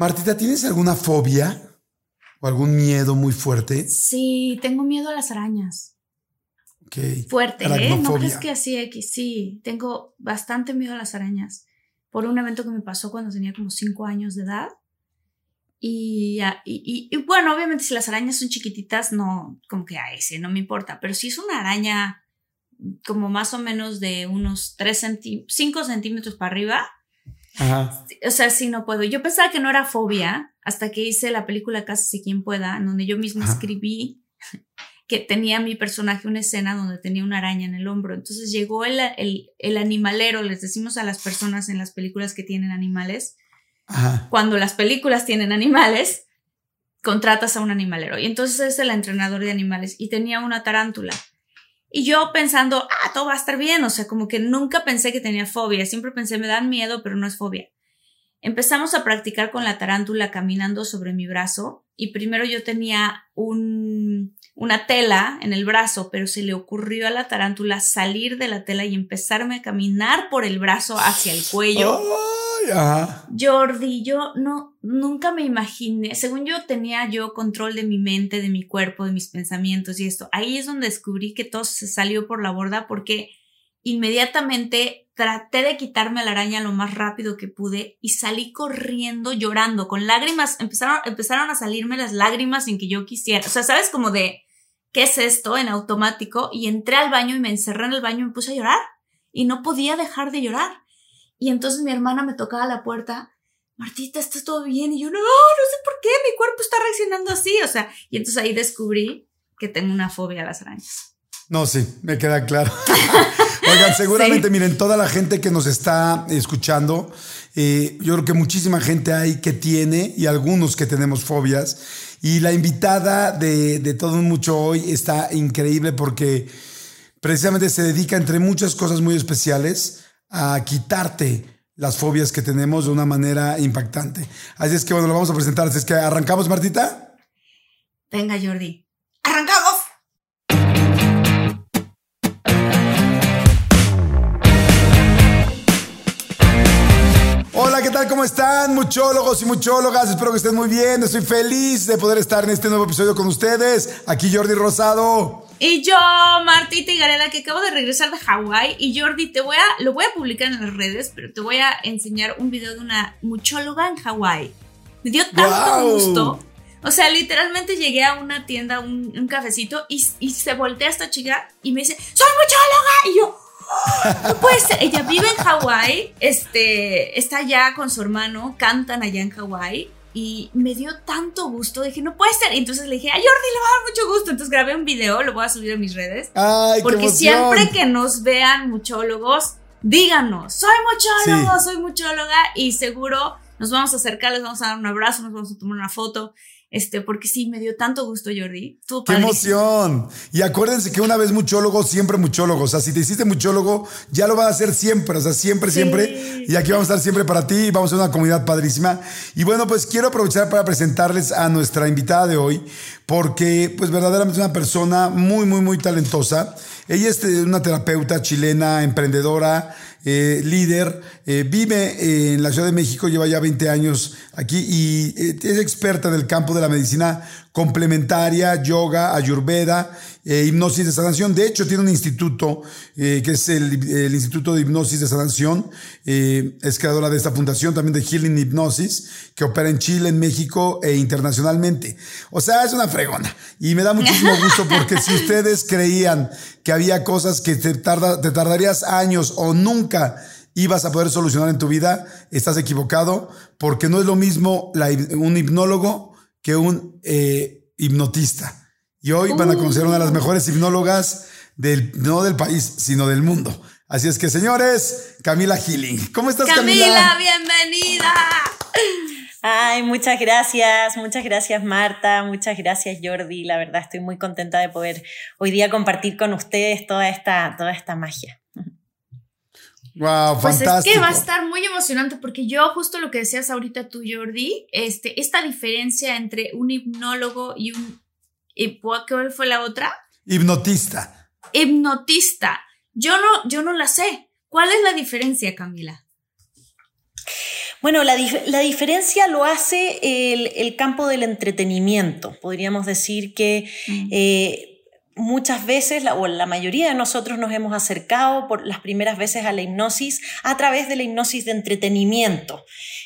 Martita, ¿tienes alguna fobia o algún miedo muy fuerte? Sí, tengo miedo a las arañas. Okay. Fuerte, ¿eh? No crees que así X. Sí, tengo bastante miedo a las arañas. Por un evento que me pasó cuando tenía como 5 años de edad. Y, y, y, bueno, obviamente si las arañas son chiquititas, no, como que a ese no me importa. Pero si es una araña como más o menos de unos 3 5 centímetros para arriba, Ajá. O sea, sí, no puedo. Yo pensaba que no era fobia hasta que hice la película Casi quien pueda, en donde yo misma escribí que tenía mi personaje una escena donde tenía una araña en el hombro. Entonces llegó el, el, el animalero, les decimos a las personas en las películas que tienen animales, Ajá. cuando las películas tienen animales, contratas a un animalero. Y entonces es el entrenador de animales y tenía una tarántula. Y yo pensando, ah, todo va a estar bien, o sea, como que nunca pensé que tenía fobia, siempre pensé, me dan miedo, pero no es fobia. Empezamos a practicar con la tarántula caminando sobre mi brazo y primero yo tenía un, una tela en el brazo, pero se le ocurrió a la tarántula salir de la tela y empezarme a caminar por el brazo hacia el cuello. Jordi, yo no, nunca me imaginé, según yo tenía yo control de mi mente, de mi cuerpo, de mis pensamientos y esto. Ahí es donde descubrí que todo se salió por la borda porque inmediatamente traté de quitarme la araña lo más rápido que pude y salí corriendo llorando con lágrimas, empezaron, empezaron a salirme las lágrimas sin que yo quisiera. O sea, ¿sabes? Como de, ¿qué es esto? En automático y entré al baño y me encerré en el baño y me puse a llorar y no podía dejar de llorar. Y entonces mi hermana me tocaba la puerta, Martita, ¿estás todo bien? Y yo, no, no sé por qué, mi cuerpo está reaccionando así. O sea, y entonces ahí descubrí que tengo una fobia a las arañas. No, sí, me queda claro. Oigan, seguramente, miren, toda la gente que nos está escuchando, eh, yo creo que muchísima gente hay que tiene y algunos que tenemos fobias. Y la invitada de, de todo un mucho hoy está increíble porque precisamente se dedica, entre muchas cosas muy especiales, a quitarte las fobias que tenemos de una manera impactante. Así es que bueno, lo vamos a presentar. Así es que arrancamos, Martita. Venga, Jordi. ¡Arrancamos! Hola, ¿qué tal? ¿Cómo están, muchólogos y muchólogas? Espero que estén muy bien. Estoy feliz de poder estar en este nuevo episodio con ustedes. Aquí Jordi Rosado. Y yo, Martita y Gareda, que acabo de regresar de Hawái. Y Jordi, te voy a, lo voy a publicar en las redes, pero te voy a enseñar un video de una muchóloga en Hawái. Me dio tanto gusto. O sea, literalmente llegué a una tienda, un, un cafecito, y, y, se voltea esta chica y me dice, ¡Soy muchóloga! Y yo, ¡Oh! no puede ser. Ella vive en Hawái, este, está allá con su hermano, cantan allá en Hawái y me dio tanto gusto, dije, no puede ser. Entonces le dije, a Jordi le va a dar mucho gusto. Entonces grabé un video, lo voy a subir a mis redes. Ay, porque siempre que nos vean muchólogos, díganos, soy muchólogo, sí. soy muchóloga y seguro nos vamos a acercar, les vamos a dar un abrazo, nos vamos a tomar una foto. Este, porque sí, me dio tanto gusto, Jordi. ¡Qué emoción! Y acuérdense que una vez muchólogo, siempre muchólogo. O sea, si te hiciste muchólogo, ya lo vas a hacer siempre. O sea, siempre, sí. siempre. Y aquí vamos a estar siempre para ti. Y vamos a ser una comunidad padrísima. Y bueno, pues quiero aprovechar para presentarles a nuestra invitada de hoy, porque pues verdaderamente es una persona muy, muy, muy talentosa. Ella es una terapeuta chilena, emprendedora, eh, líder, eh, vive eh, en la Ciudad de México, lleva ya 20 años aquí y es experta en el campo de la medicina complementaria, yoga, ayurveda eh, hipnosis de sanación. De hecho, tiene un instituto eh, que es el, Instituto de Hipnosis de Sanación. Eh, es creadora de esta fundación también de Healing Hipnosis, que opera en Chile, en México e internacionalmente. O sea, es una fregona. Y me da muchísimo gusto porque si ustedes creían que había cosas que te, tarda, te tardarías años o nunca ibas a poder solucionar en tu vida, estás equivocado, porque no es lo mismo un hipnólogo que un eh, hipnotista. Y hoy van a conocer una de las mejores hipnólogas del, no del país, sino del mundo. Así es que, señores, Camila Healing. ¿Cómo estás, Camila? Camila, bienvenida. Ay, muchas gracias, muchas gracias Marta, muchas gracias Jordi. La verdad estoy muy contenta de poder hoy día compartir con ustedes toda esta, toda esta magia. Wow, pues es que va a estar muy emocionante porque yo justo lo que decías ahorita tú Jordi, este, esta diferencia entre un hipnólogo y un ¿cuál fue la otra? Hipnotista. Hipnotista. Yo no, yo no la sé. ¿Cuál es la diferencia, Camila? Bueno, la, diferencia lo hace el, campo del entretenimiento. Podríamos decir que mm. eh, muchas veces, o la mayoría de nosotros nos hemos acercado por las primeras veces a la hipnosis a través de la hipnosis de entretenimiento,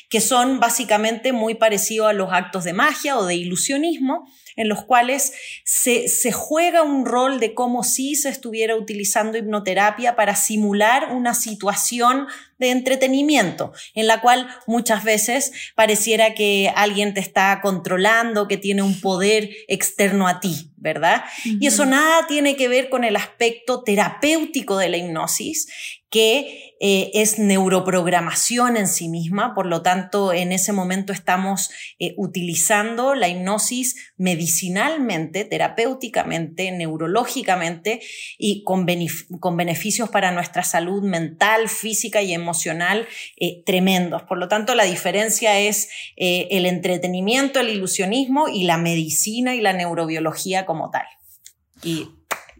que son básicamente muy parecidos a los actos de magia o de ilusionismo, en los cuales se, se, juega un rol de como si se estuviera utilizando hipnoterapia para simular una situación de entretenimiento, en la cual muchas veces pareciera que alguien te está controlando, que tiene un poder externo a ti, ¿verdad? Y eso nada tiene que ver con el aspecto terapéutico de la hipnosis, que eh, es neuroprogramación en sí misma, por lo tanto, en ese momento estamos eh, utilizando la hipnosis medicinalmente, terapéuticamente, neurológicamente y con, con beneficios para nuestra salud mental, física y emocional eh, tremendos. Por lo tanto, la diferencia es el entretenimiento, el ilusionismo y la medicina y la neurobiología como tal.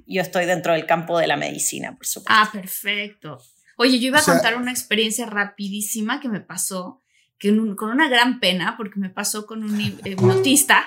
Yo estoy dentro del campo de la medicina, por supuesto. Ah, perfecto. Oye, yo iba a contar una experiencia rapidísima que me pasó, que con una gran pena, porque me pasó con un hipnotista.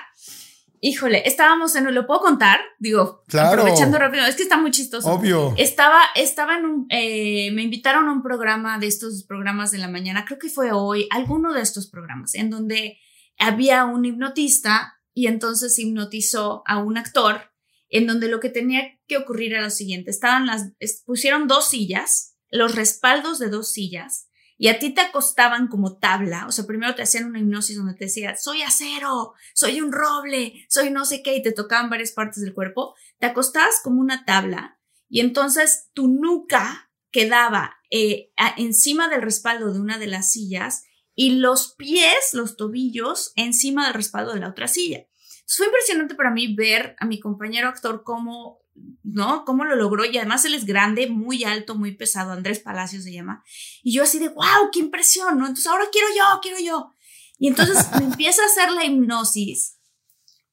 Híjole, estábamos en, ¿lo puedo contar? Digo, aprovechando rápido, es que está muy chistoso. Obvio. Estaba, estaba en un, eh, me invitaron a un programa de estos programas de la mañana, creo que fue hoy, alguno de estos programas, en donde había un hipnotista y entonces hipnotizó a un actor en donde lo que tenía que ocurrir era lo siguiente, estaban las, pusieron dos sillas, los respaldos de dos sillas, y a ti te acostaban como tabla, o sea, primero te hacían una hipnosis donde te decía, soy acero, soy un roble, soy no sé qué, y te tocaban varias partes del cuerpo, te acostabas como una tabla, y entonces tu nuca quedaba eh, encima del respaldo de una de las sillas y los pies, los tobillos, encima del respaldo de la otra silla fue impresionante para mí ver a mi compañero actor cómo, ¿no? Cómo lo logró y además él es grande, muy alto, muy pesado, Andrés Palacios se llama. Y yo así de, wow, qué impresión, ¿no? Entonces ahora quiero yo, quiero yo. Y entonces me empieza a hacer la hipnosis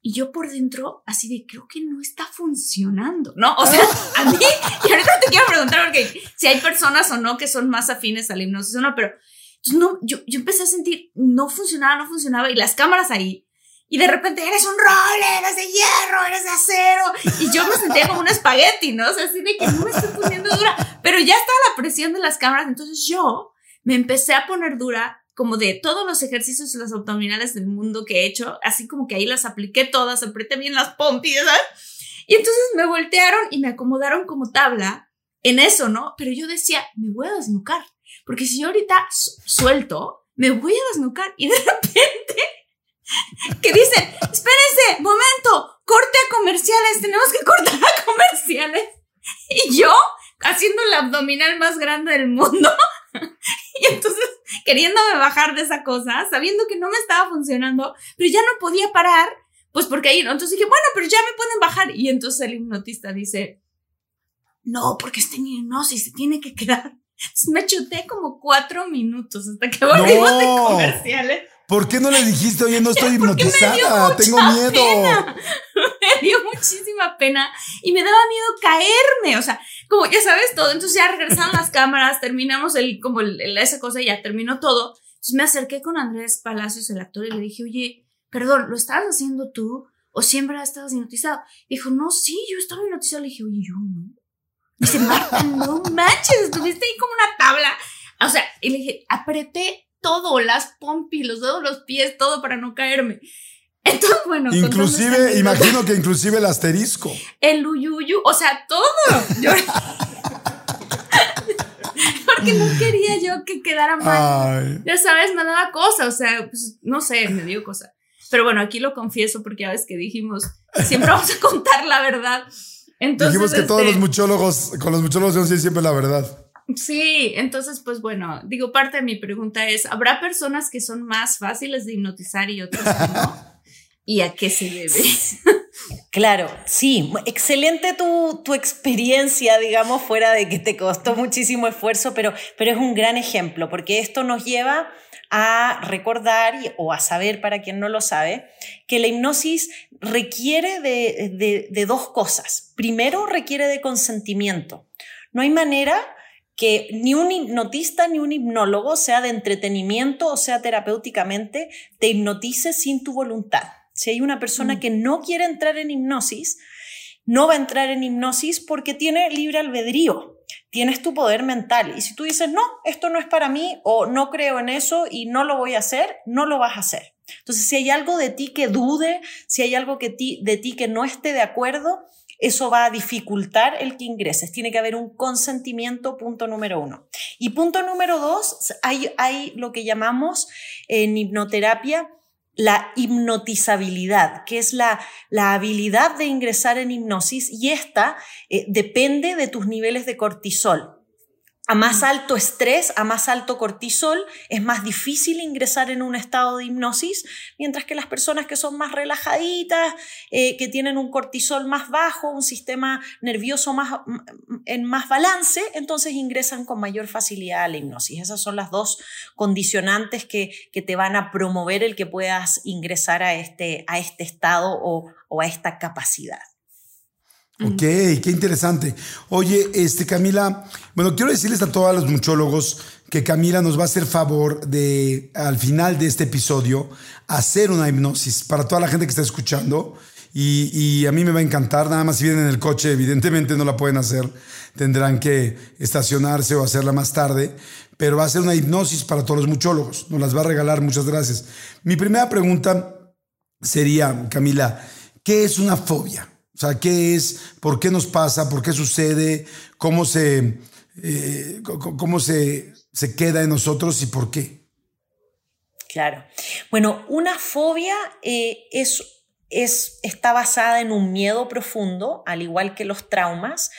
y yo por dentro así de, creo que no está funcionando, ¿no? O sea, a mí, y ahorita te quiero preguntar porque si hay personas o no que son más afines a la hipnosis o no, pero no, yo, yo empecé a sentir, no funcionaba, no funcionaba y las cámaras ahí y de repente eres un role, eres de hierro, eres de acero. Y yo me sentía como un espagueti, ¿no? O sea, así de que no me estoy poniendo dura. Pero ya estaba la presión de las cámaras. Entonces yo me empecé a poner dura como de todos los ejercicios y las abdominales del mundo que he hecho. Así como que ahí las apliqué todas, apreté bien las pompis, ¿sabes? Y entonces me voltearon y me acomodaron como tabla en eso, ¿no? Pero yo decía, me voy a desnucar. Porque si yo ahorita suelto, me voy a desnucar. Y de repente que dicen, espérense, momento, corte a comerciales, tenemos que cortar a comerciales. Y yo, haciendo el abdominal más grande del mundo, y entonces queriéndome bajar de esa cosa, sabiendo que no me estaba funcionando, pero ya no podía parar, pues porque ahí, ¿no? Entonces dije, bueno, pero ya me pueden bajar. Y entonces el hipnotista dice, no, porque está en hipnosis, se tiene que quedar. me chuté como cuatro minutos hasta que volvimos de comerciales. ¿Por qué no le dijiste, oye, no estoy hipnotizada? Tengo miedo. Me dio muchísima pena y me daba miedo caerme. O sea, como ya sabes todo. Entonces ya regresaron las cámaras, terminamos el, como esa cosa, ya terminó todo. Entonces me acerqué con Andrés Palacios, el actor, y le dije, oye, perdón, ¿lo estabas haciendo tú? ¿O siempre estado hipnotizado? Dijo, no, sí, yo estaba hipnotizado. Le dije, oye, yo no. Dice, Marta, no manches, estuviste ahí como una tabla. O sea, y le dije, apreté todo, las pompis, los dedos, los pies, todo para no caerme. Entonces, bueno. Inclusive, imagino que inclusive el asterisco. El uyuyu, o sea, todo. Porque no quería yo que quedara mal. Ya sabes, me daba cosa, o sea, pues, no sé, me dio cosa. Pero bueno, aquí lo confieso porque ya ves que dijimos, siempre vamos a contar la verdad. Entonces, dijimos que todos los este muchólogos, con los muchólogos decir siempre la verdad. Sí, entonces pues bueno, digo, parte de mi pregunta es, ¿habrá personas que son más fáciles de hipnotizar y otras que no? ¿Y a qué se debe? Claro, sí, excelente tu, tu, experiencia, digamos, fuera de que te costó muchísimo esfuerzo, pero, pero es un gran ejemplo, porque esto nos lleva a recordar o a saber, para quien no lo sabe, que la hipnosis requiere de, de dos cosas. Primero, requiere de consentimiento. No hay manera que ni un hipnotista ni un hipnólogo, sea de entretenimiento o sea terapéuticamente, te hipnotice sin tu voluntad. Si hay una persona mm. que no quiere entrar en hipnosis, no va a entrar en hipnosis porque tiene libre albedrío, tienes tu poder mental. Y si tú dices, no, esto no es para mí o no creo en eso y no lo voy a hacer, no lo vas a hacer. Entonces, si hay algo de ti que dude, si hay algo que de ti que no esté de acuerdo, eso va a dificultar el que ingreses. Tiene que haber un consentimiento, punto número uno. Y punto número dos, hay, hay lo que llamamos en hipnoterapia la hipnotizabilidad, que es la, la, habilidad de ingresar en hipnosis y esta eh, depende de tus niveles de cortisol. A más alto estrés, a más alto cortisol, es más difícil ingresar en un estado de hipnosis, mientras que las personas que son más relajaditas, eh, que tienen un cortisol más bajo, un sistema nervioso más, en más balance, entonces ingresan con mayor facilidad a la hipnosis. Esas son las dos condicionantes que, que te van a promover el que puedas ingresar a este, a este estado o, o a esta capacidad. Ok, qué interesante. Oye, este Camila, bueno, quiero decirles a todos los muchólogos que Camila nos va a hacer favor de, al final de este episodio, hacer una hipnosis para toda la gente que está escuchando. Y, a mí me va a encantar, nada más si vienen en el coche, evidentemente no la pueden hacer, tendrán que estacionarse o hacerla más tarde, pero va a ser una hipnosis para todos los muchólogos, nos las va a regalar, muchas gracias. Mi primera pregunta sería, Camila, ¿qué es una fobia? O sea, ¿qué es? ¿Por qué nos pasa? ¿Por qué sucede? ¿Cómo se, eh, cómo se, se queda en nosotros y por qué? Claro. Bueno, una fobia eh, es, es, está basada en un miedo profundo, al igual que los traumas,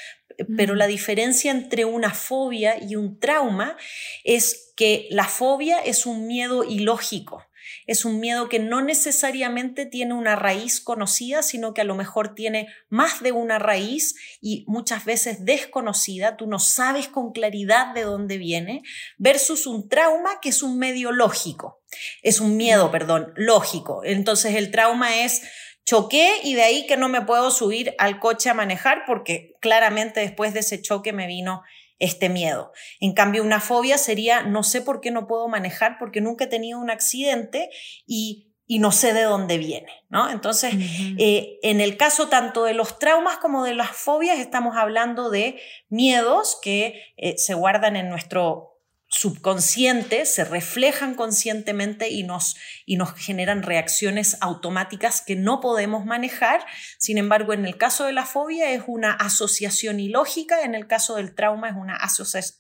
pero la diferencia entre una fobia y un trauma es que la fobia es un miedo ilógico es un miedo que no necesariamente tiene una raíz conocida, sino que a lo mejor tiene más de una raíz y muchas veces desconocida, tú no sabes con claridad de dónde viene, versus un trauma que es un medio lógico, es un miedo, perdón, lógico. Entonces el trauma es choqué y de ahí que no me puedo subir al coche a manejar porque claramente después de ese choque me vino este miedo. En cambio, una fobia sería no sé por qué no puedo manejar porque nunca he tenido un accidente y, no sé de dónde viene, ¿no? Entonces, eh, en el caso tanto de los traumas como de las fobias, estamos hablando de miedos que eh, se guardan en nuestro subconsciente se reflejan conscientemente y nos, y nos generan reacciones automáticas que no podemos manejar. Sin embargo, en el caso de la fobia es una asociación ilógica, en el caso del trauma es una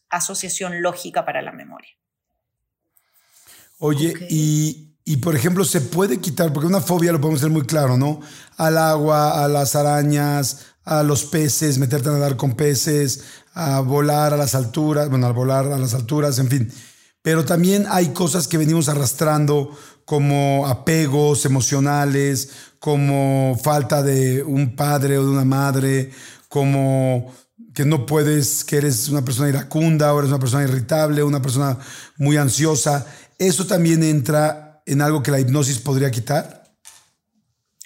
asociación lógica para la memoria. Oye, y, y, por ejemplo, se puede quitar, porque una fobia lo podemos ser muy claro, ¿no? Al agua, a las arañas, a los peces, meterte a nadar con peces, a volar a las alturas, bueno, al volar a las alturas, en fin. Pero también hay cosas que venimos arrastrando como apegos emocionales, como falta de un padre o de una madre, como que no puedes, que eres una persona iracunda o eres una persona irritable, una persona muy ansiosa. ¿Eso también entra en algo que la hipnosis podría quitar?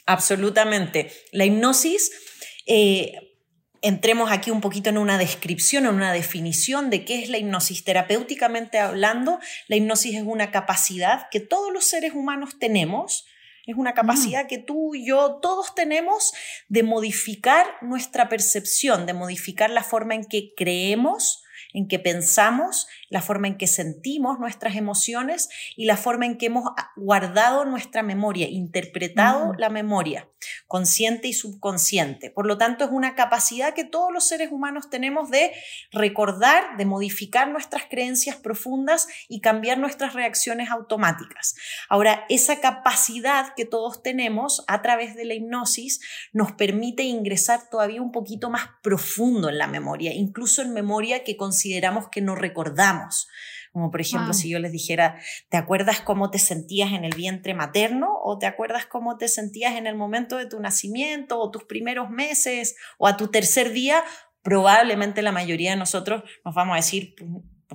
Absolutamente. La hipnosis eh, entremos aquí un poquito en una descripción, en una definición de qué es la hipnosis. Terapéuticamente hablando, la hipnosis es una capacidad que todos los seres humanos tenemos, Es una capacidad que tú y yo todos tenemos de modificar nuestra percepción, de modificar la forma en que creemos, en que pensamos, la forma en que sentimos nuestras emociones y la forma en que hemos guardado nuestra memoria, interpretado la memoria, consciente y subconsciente. Por lo tanto, es una capacidad que todos los seres humanos tenemos de recordar, de modificar nuestras creencias profundas y cambiar nuestras reacciones automáticas. Ahora, esa capacidad que todos tenemos a través de la hipnosis nos permite ingresar todavía un poquito más profundo en la memoria, incluso en memoria que consideramos que no recordamos como por ejemplo, si yo les dijera, ¿te acuerdas cómo te sentías en el vientre materno? ¿O te acuerdas cómo te sentías en el momento de tu nacimiento o tus primeros meses o a tu tercer día? Probablemente la mayoría de nosotros nos vamos a decir,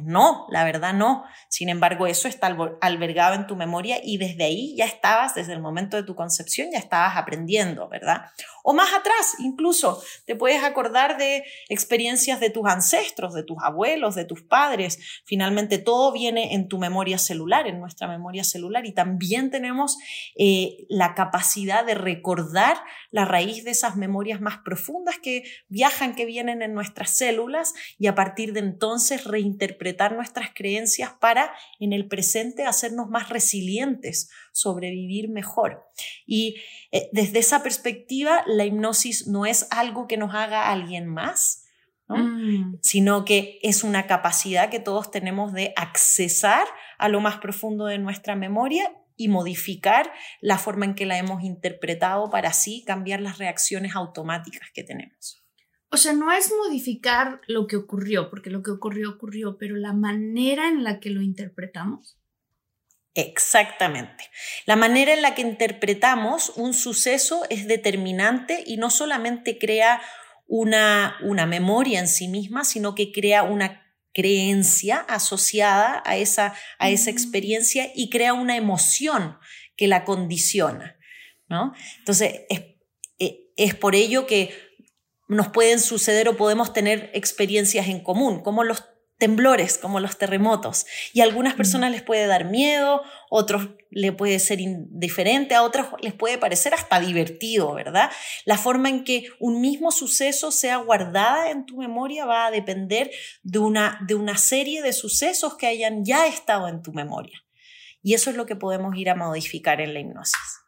no, la verdad no. Sin embargo, eso está albergado en tu memoria y desde ahí ya estabas, desde el momento de tu concepción, ya estabas aprendiendo, ¿verdad? O más atrás, incluso, te puedes acordar de experiencias de tus ancestros, de tus abuelos, de tus padres. Finalmente, todo viene en tu memoria celular, en nuestra memoria celular. Y también tenemos eh, la capacidad de recordar la raíz de esas memorias más profundas que viajan, que vienen en nuestras células y a partir de entonces reinterpretar nuestras creencias para en el presente hacernos más resilientes, sobrevivir mejor. Y eh, desde esa perspectiva, la hipnosis no es algo que nos haga alguien más, mm. sino que es una capacidad que todos tenemos de accesar a lo más profundo de nuestra memoria y modificar la forma en que la hemos interpretado para así cambiar las reacciones automáticas que tenemos. O sea, no es modificar lo que ocurrió, porque lo que ocurrió ocurrió, pero la manera en la que lo interpretamos. Exactamente. La manera en la que interpretamos un suceso es determinante y no solamente crea una, una memoria en sí misma, sino que crea una creencia asociada a esa, a esa experiencia y crea una emoción que la condiciona. ¿no? Entonces, es, eh, es por ello que nos pueden suceder o podemos tener experiencias en común, como los temblores como los terremotos. Y a algunas mm. personas les puede dar miedo, otros le puede ser indiferente, a otros les puede parecer hasta divertido, ¿verdad? La forma en que un mismo suceso sea guardada en tu memoria va a depender de una, de una serie de sucesos que hayan ya estado en tu memoria. Y eso es lo que podemos ir a modificar en la hipnosis.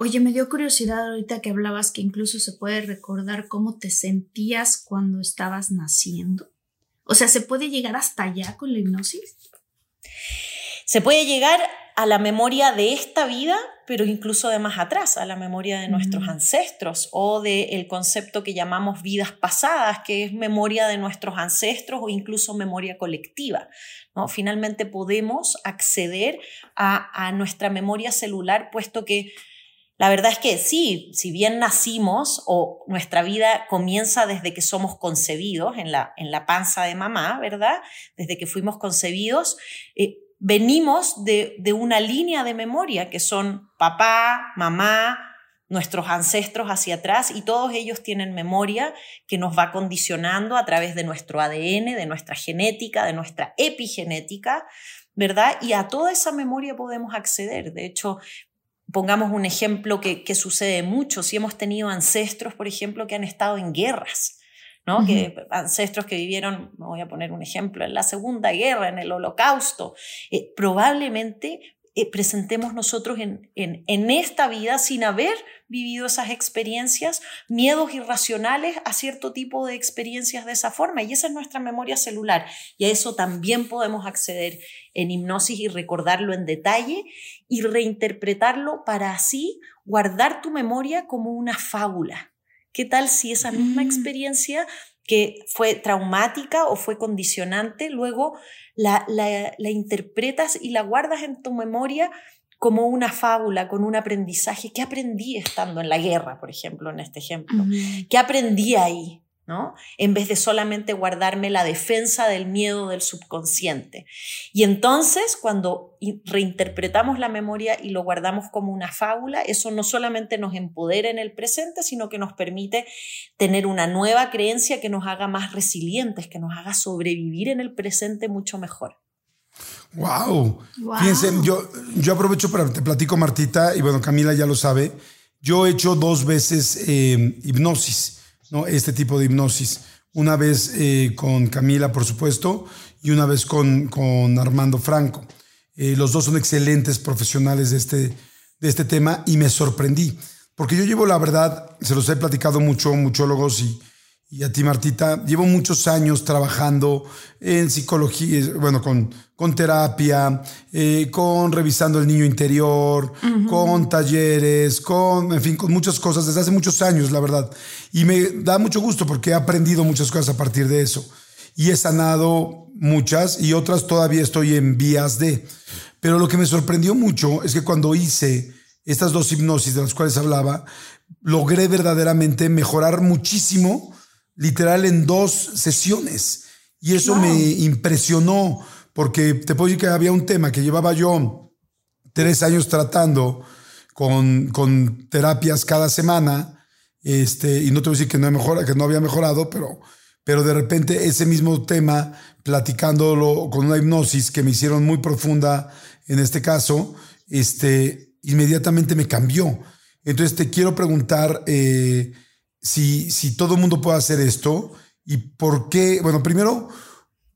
Oye, me dio curiosidad ahorita que hablabas que incluso se puede recordar cómo te sentías cuando estabas naciendo. O sea, ¿se puede llegar hasta allá con la hipnosis? Se puede llegar a la memoria de esta vida, pero incluso de más atrás, a la memoria de nuestros mm. ancestros o del concepto que llamamos vidas pasadas, que es memoria de nuestros ancestros o incluso memoria colectiva. ¿no? Finalmente podemos acceder a, a nuestra memoria celular, puesto que la verdad es que sí, si bien nacimos o nuestra vida comienza desde que somos concebidos en la, en la panza de mamá, ¿verdad? Desde que fuimos concebidos, eh, venimos de, de una línea de memoria que son papá, mamá, nuestros ancestros hacia atrás y todos ellos tienen memoria que nos va condicionando a través de nuestro ADN, de nuestra genética, de nuestra epigenética, ¿verdad? Y a toda esa memoria podemos acceder. De hecho, Pongamos un ejemplo que, sucede mucho, si hemos tenido ancestros, por ejemplo, que han estado en guerras, ¿no? que, ancestros que vivieron, voy a poner un ejemplo, en la Segunda Guerra, en el Holocausto, eh, probablemente eh, presentemos nosotros en, en, esta vida sin haber vivido esas experiencias, miedos irracionales a cierto tipo de experiencias de esa forma. Y esa es nuestra memoria celular. Y a eso también podemos acceder en hipnosis y recordarlo en detalle y reinterpretarlo para así guardar tu memoria como una fábula. ¿Qué tal si esa misma mm. experiencia que fue traumática o fue condicionante, luego la, la, interpretas y la guardas en tu memoria como una fábula, con un aprendizaje. ¿Qué aprendí estando en la guerra, por ejemplo, en este ejemplo? ¿Qué aprendí ahí? En vez de solamente guardarme la defensa del miedo del subconsciente. Y entonces, cuando reinterpretamos la memoria y lo guardamos como una fábula, eso no solamente nos empodera en el presente, sino que nos permite tener una nueva creencia que nos haga más resilientes, que nos haga sobrevivir en el presente mucho mejor. Wow. Fíjense, yo yo aprovecho para te platico, Martita, y bueno, Camila ya lo sabe. Yo he hecho dos veces eh, hipnosis, ¿no? Este tipo de hipnosis. Una vez eh, con Camila, por supuesto, y una vez con, con Armando Franco. Eh, los dos son excelentes profesionales de este, de este tema y me sorprendí. Porque yo llevo, la verdad, se los he platicado mucho, muchólogos y, y a ti, Martita, llevo muchos años trabajando en psicología, bueno, con, con terapia, eh, con revisando el niño interior, con talleres, con, en fin, con muchas cosas desde hace muchos años, la verdad. Y me da mucho gusto porque he aprendido muchas cosas a partir de eso. Y he sanado muchas y otras todavía estoy en vías de. Pero lo que me sorprendió mucho es que cuando hice estas dos hipnosis de las cuales hablaba, logré verdaderamente mejorar muchísimo literal en dos sesiones. Y eso me impresionó, porque te puedo decir que había un tema que llevaba yo tres años tratando con, con terapias cada semana, este, y no te voy a decir que no, mejora, que no había mejorado, pero, pero de repente ese mismo tema, platicándolo con una hipnosis que me hicieron muy profunda en este caso, este, inmediatamente me cambió. Entonces te quiero preguntar, eh, si, si todo el mundo puede hacer esto y por qué, bueno, primero,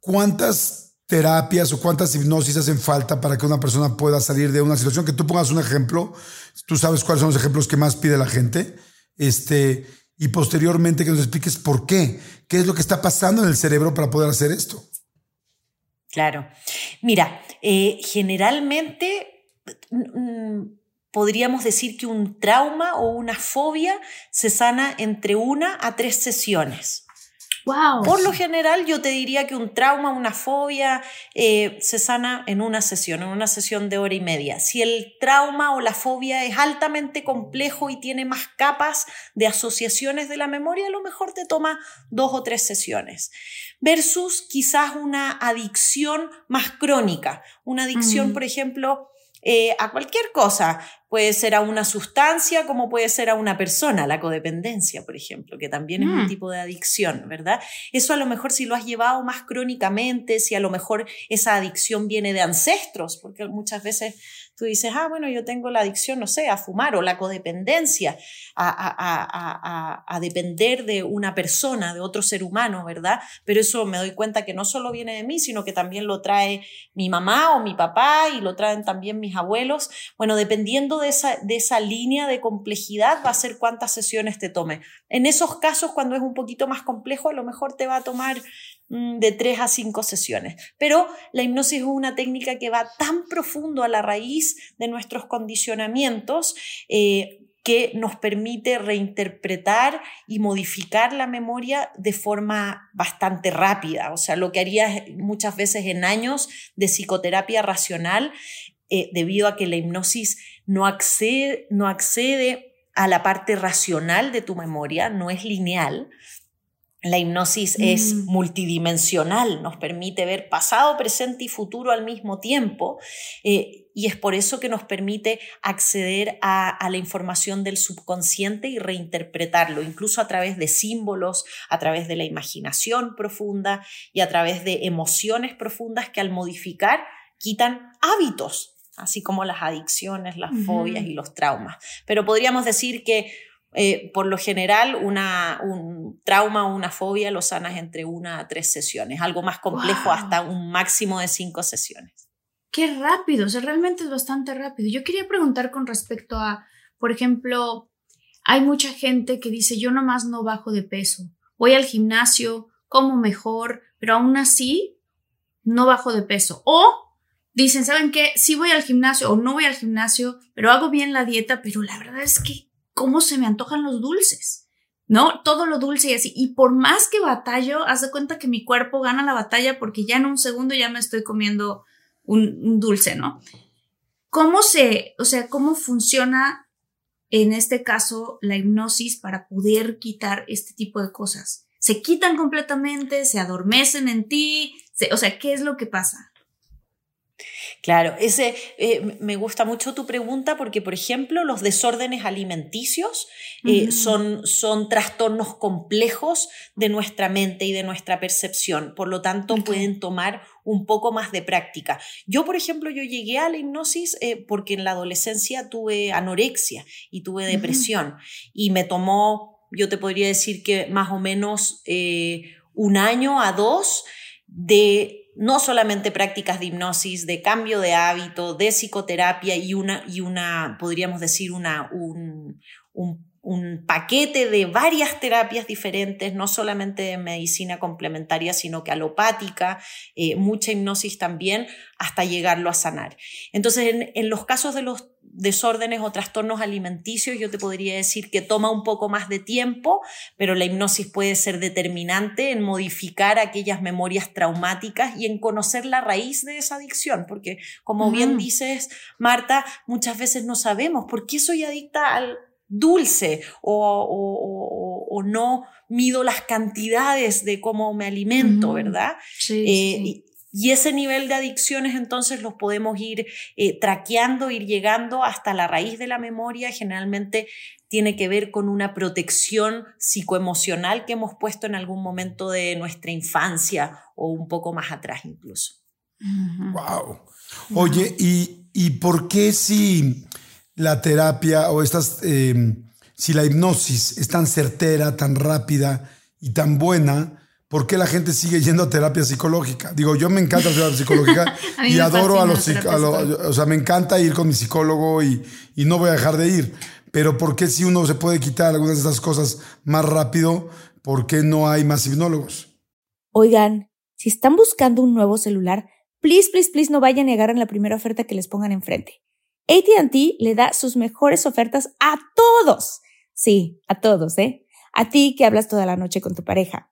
¿cuántas terapias o cuántas hipnosis hacen falta para que una persona pueda salir de una situación? Que tú pongas un ejemplo, tú sabes cuáles son los ejemplos que más pide la gente, este, y posteriormente que nos expliques por qué, qué es lo que está pasando en el cerebro para poder hacer esto. Claro. Mira, eh, generalmente podríamos decir que un trauma o una fobia se sana entre una a tres sesiones. Wow. Por lo general, yo te diría que un trauma, una fobia, eh, se sana en una sesión, en una sesión de hora y media. Si el trauma o la fobia es altamente complejo y tiene más capas de asociaciones de la memoria, a lo mejor te toma dos o tres sesiones. Versus quizás una adicción más crónica. Una adicción, por ejemplo, eh, a cualquier cosa. Puede ser a una sustancia como puede ser a una persona, la codependencia, por ejemplo, que también es un mm. tipo de adicción, ¿verdad? Eso a lo mejor si lo has llevado más crónicamente, si a lo mejor esa adicción viene de ancestros, porque muchas veces tú dices, ah, bueno, yo tengo la adicción, no sé, a fumar o la codependencia, a, a, a, a, depender de una persona, de otro ser humano, ¿verdad? Pero eso me doy cuenta que no solo viene de mí, sino que también lo trae mi mamá o mi papá y lo traen también mis abuelos. Bueno, dependiendo de esa, de esa línea de complejidad va a ser cuántas sesiones te tome. En esos casos, cuando es un poquito más complejo, a lo mejor te va a tomar de tres a cinco sesiones. Pero la hipnosis es una técnica que va tan profundo a la raíz de nuestros condicionamientos eh, que nos permite reinterpretar y modificar la memoria de forma bastante rápida. O sea, lo que haría muchas veces en años de psicoterapia racional, eh, debido a que la hipnosis no accede, no accede a la parte racional de tu memoria, no es lineal, la hipnosis es mm. multidimensional, nos permite ver pasado, presente y futuro al mismo tiempo eh, y es por eso que nos permite acceder a, la información del subconsciente y reinterpretarlo, incluso a través de símbolos, a través de la imaginación profunda y a través de emociones profundas que al modificar quitan hábitos, así como las adicciones, las fobias y los traumas. Pero podríamos decir que eh, por lo general, una, un trauma o una fobia lo sanas entre una a tres sesiones, algo más complejo hasta un máximo de cinco sesiones. Qué rápido, o sea, realmente es bastante rápido. Yo quería preguntar con respecto a, por ejemplo, hay mucha gente que dice, yo nomás no bajo de peso, voy al gimnasio, como mejor, pero aún así no bajo de peso. O dicen, ¿saben qué? Sí voy al gimnasio o no voy al gimnasio, pero hago bien la dieta, pero la verdad es que cómo se me antojan los dulces, ¿no? Todo lo dulce y así. Y por más que batallo, haz de cuenta que mi cuerpo gana la batalla porque ya en un segundo ya me estoy comiendo un, dulce, ¿no? ¿Cómo se, o sea, cómo funciona en este caso la hipnosis para poder quitar este tipo de cosas? ¿Se quitan completamente? ¿Se adormecen en ti? o sea, ¿qué es lo que pasa? Claro, ese, eh, me gusta mucho tu pregunta porque, por ejemplo, los desórdenes alimenticios eh, son, son trastornos complejos de nuestra mente y de nuestra percepción. Por lo tanto, pueden tomar un poco más de práctica. Yo, por ejemplo, yo llegué a la hipnosis eh, porque en la adolescencia tuve anorexia y tuve depresión y me tomó, yo te podría decir que más o menos un año a dos de no solamente prácticas de hipnosis, de cambio de hábito, de psicoterapia y una, y una podríamos decir, una, un, un, paquete de varias terapias diferentes, no solamente de medicina complementaria, sino que alopática, eh, mucha hipnosis también, hasta llegarlo a sanar. Entonces, en, en los casos de los desórdenes o trastornos alimenticios, yo te podría decir que toma un poco más de tiempo, pero la hipnosis puede ser determinante en modificar aquellas memorias traumáticas y en conocer la raíz de esa adicción, porque como bien dices, Marta, muchas veces no sabemos por qué soy adicta al dulce o, no mido las cantidades de cómo me alimento, ¿verdad? Sí, eh, y ese nivel de adicciones entonces los podemos ir eh, traqueando, ir llegando hasta la raíz de la memoria. Generalmente tiene que ver con una protección psicoemocional que hemos puesto en algún momento de nuestra infancia o un poco más atrás incluso. Wow. Oye, ¿y, por qué si la terapia o estas, em, si la hipnosis es tan certera, tan rápida y tan buena, ¿por qué la gente sigue yendo a terapia psicológica? Digo, yo me encanta la terapia psicológica y adoro a los, psicólogos. O sea, me encanta ir con mi psicólogo y, y, no voy a dejar de ir. Pero ¿por qué si uno se puede quitar algunas de estas cosas más rápido, por qué no hay más hipnólogos? Oigan, si están buscando un nuevo celular, please, please, please no vayan a agarrar la primera oferta que les pongan enfrente. ATT le da sus mejores ofertas a todos. Sí, a todos, ¿eh? A ti que hablas toda la noche con tu pareja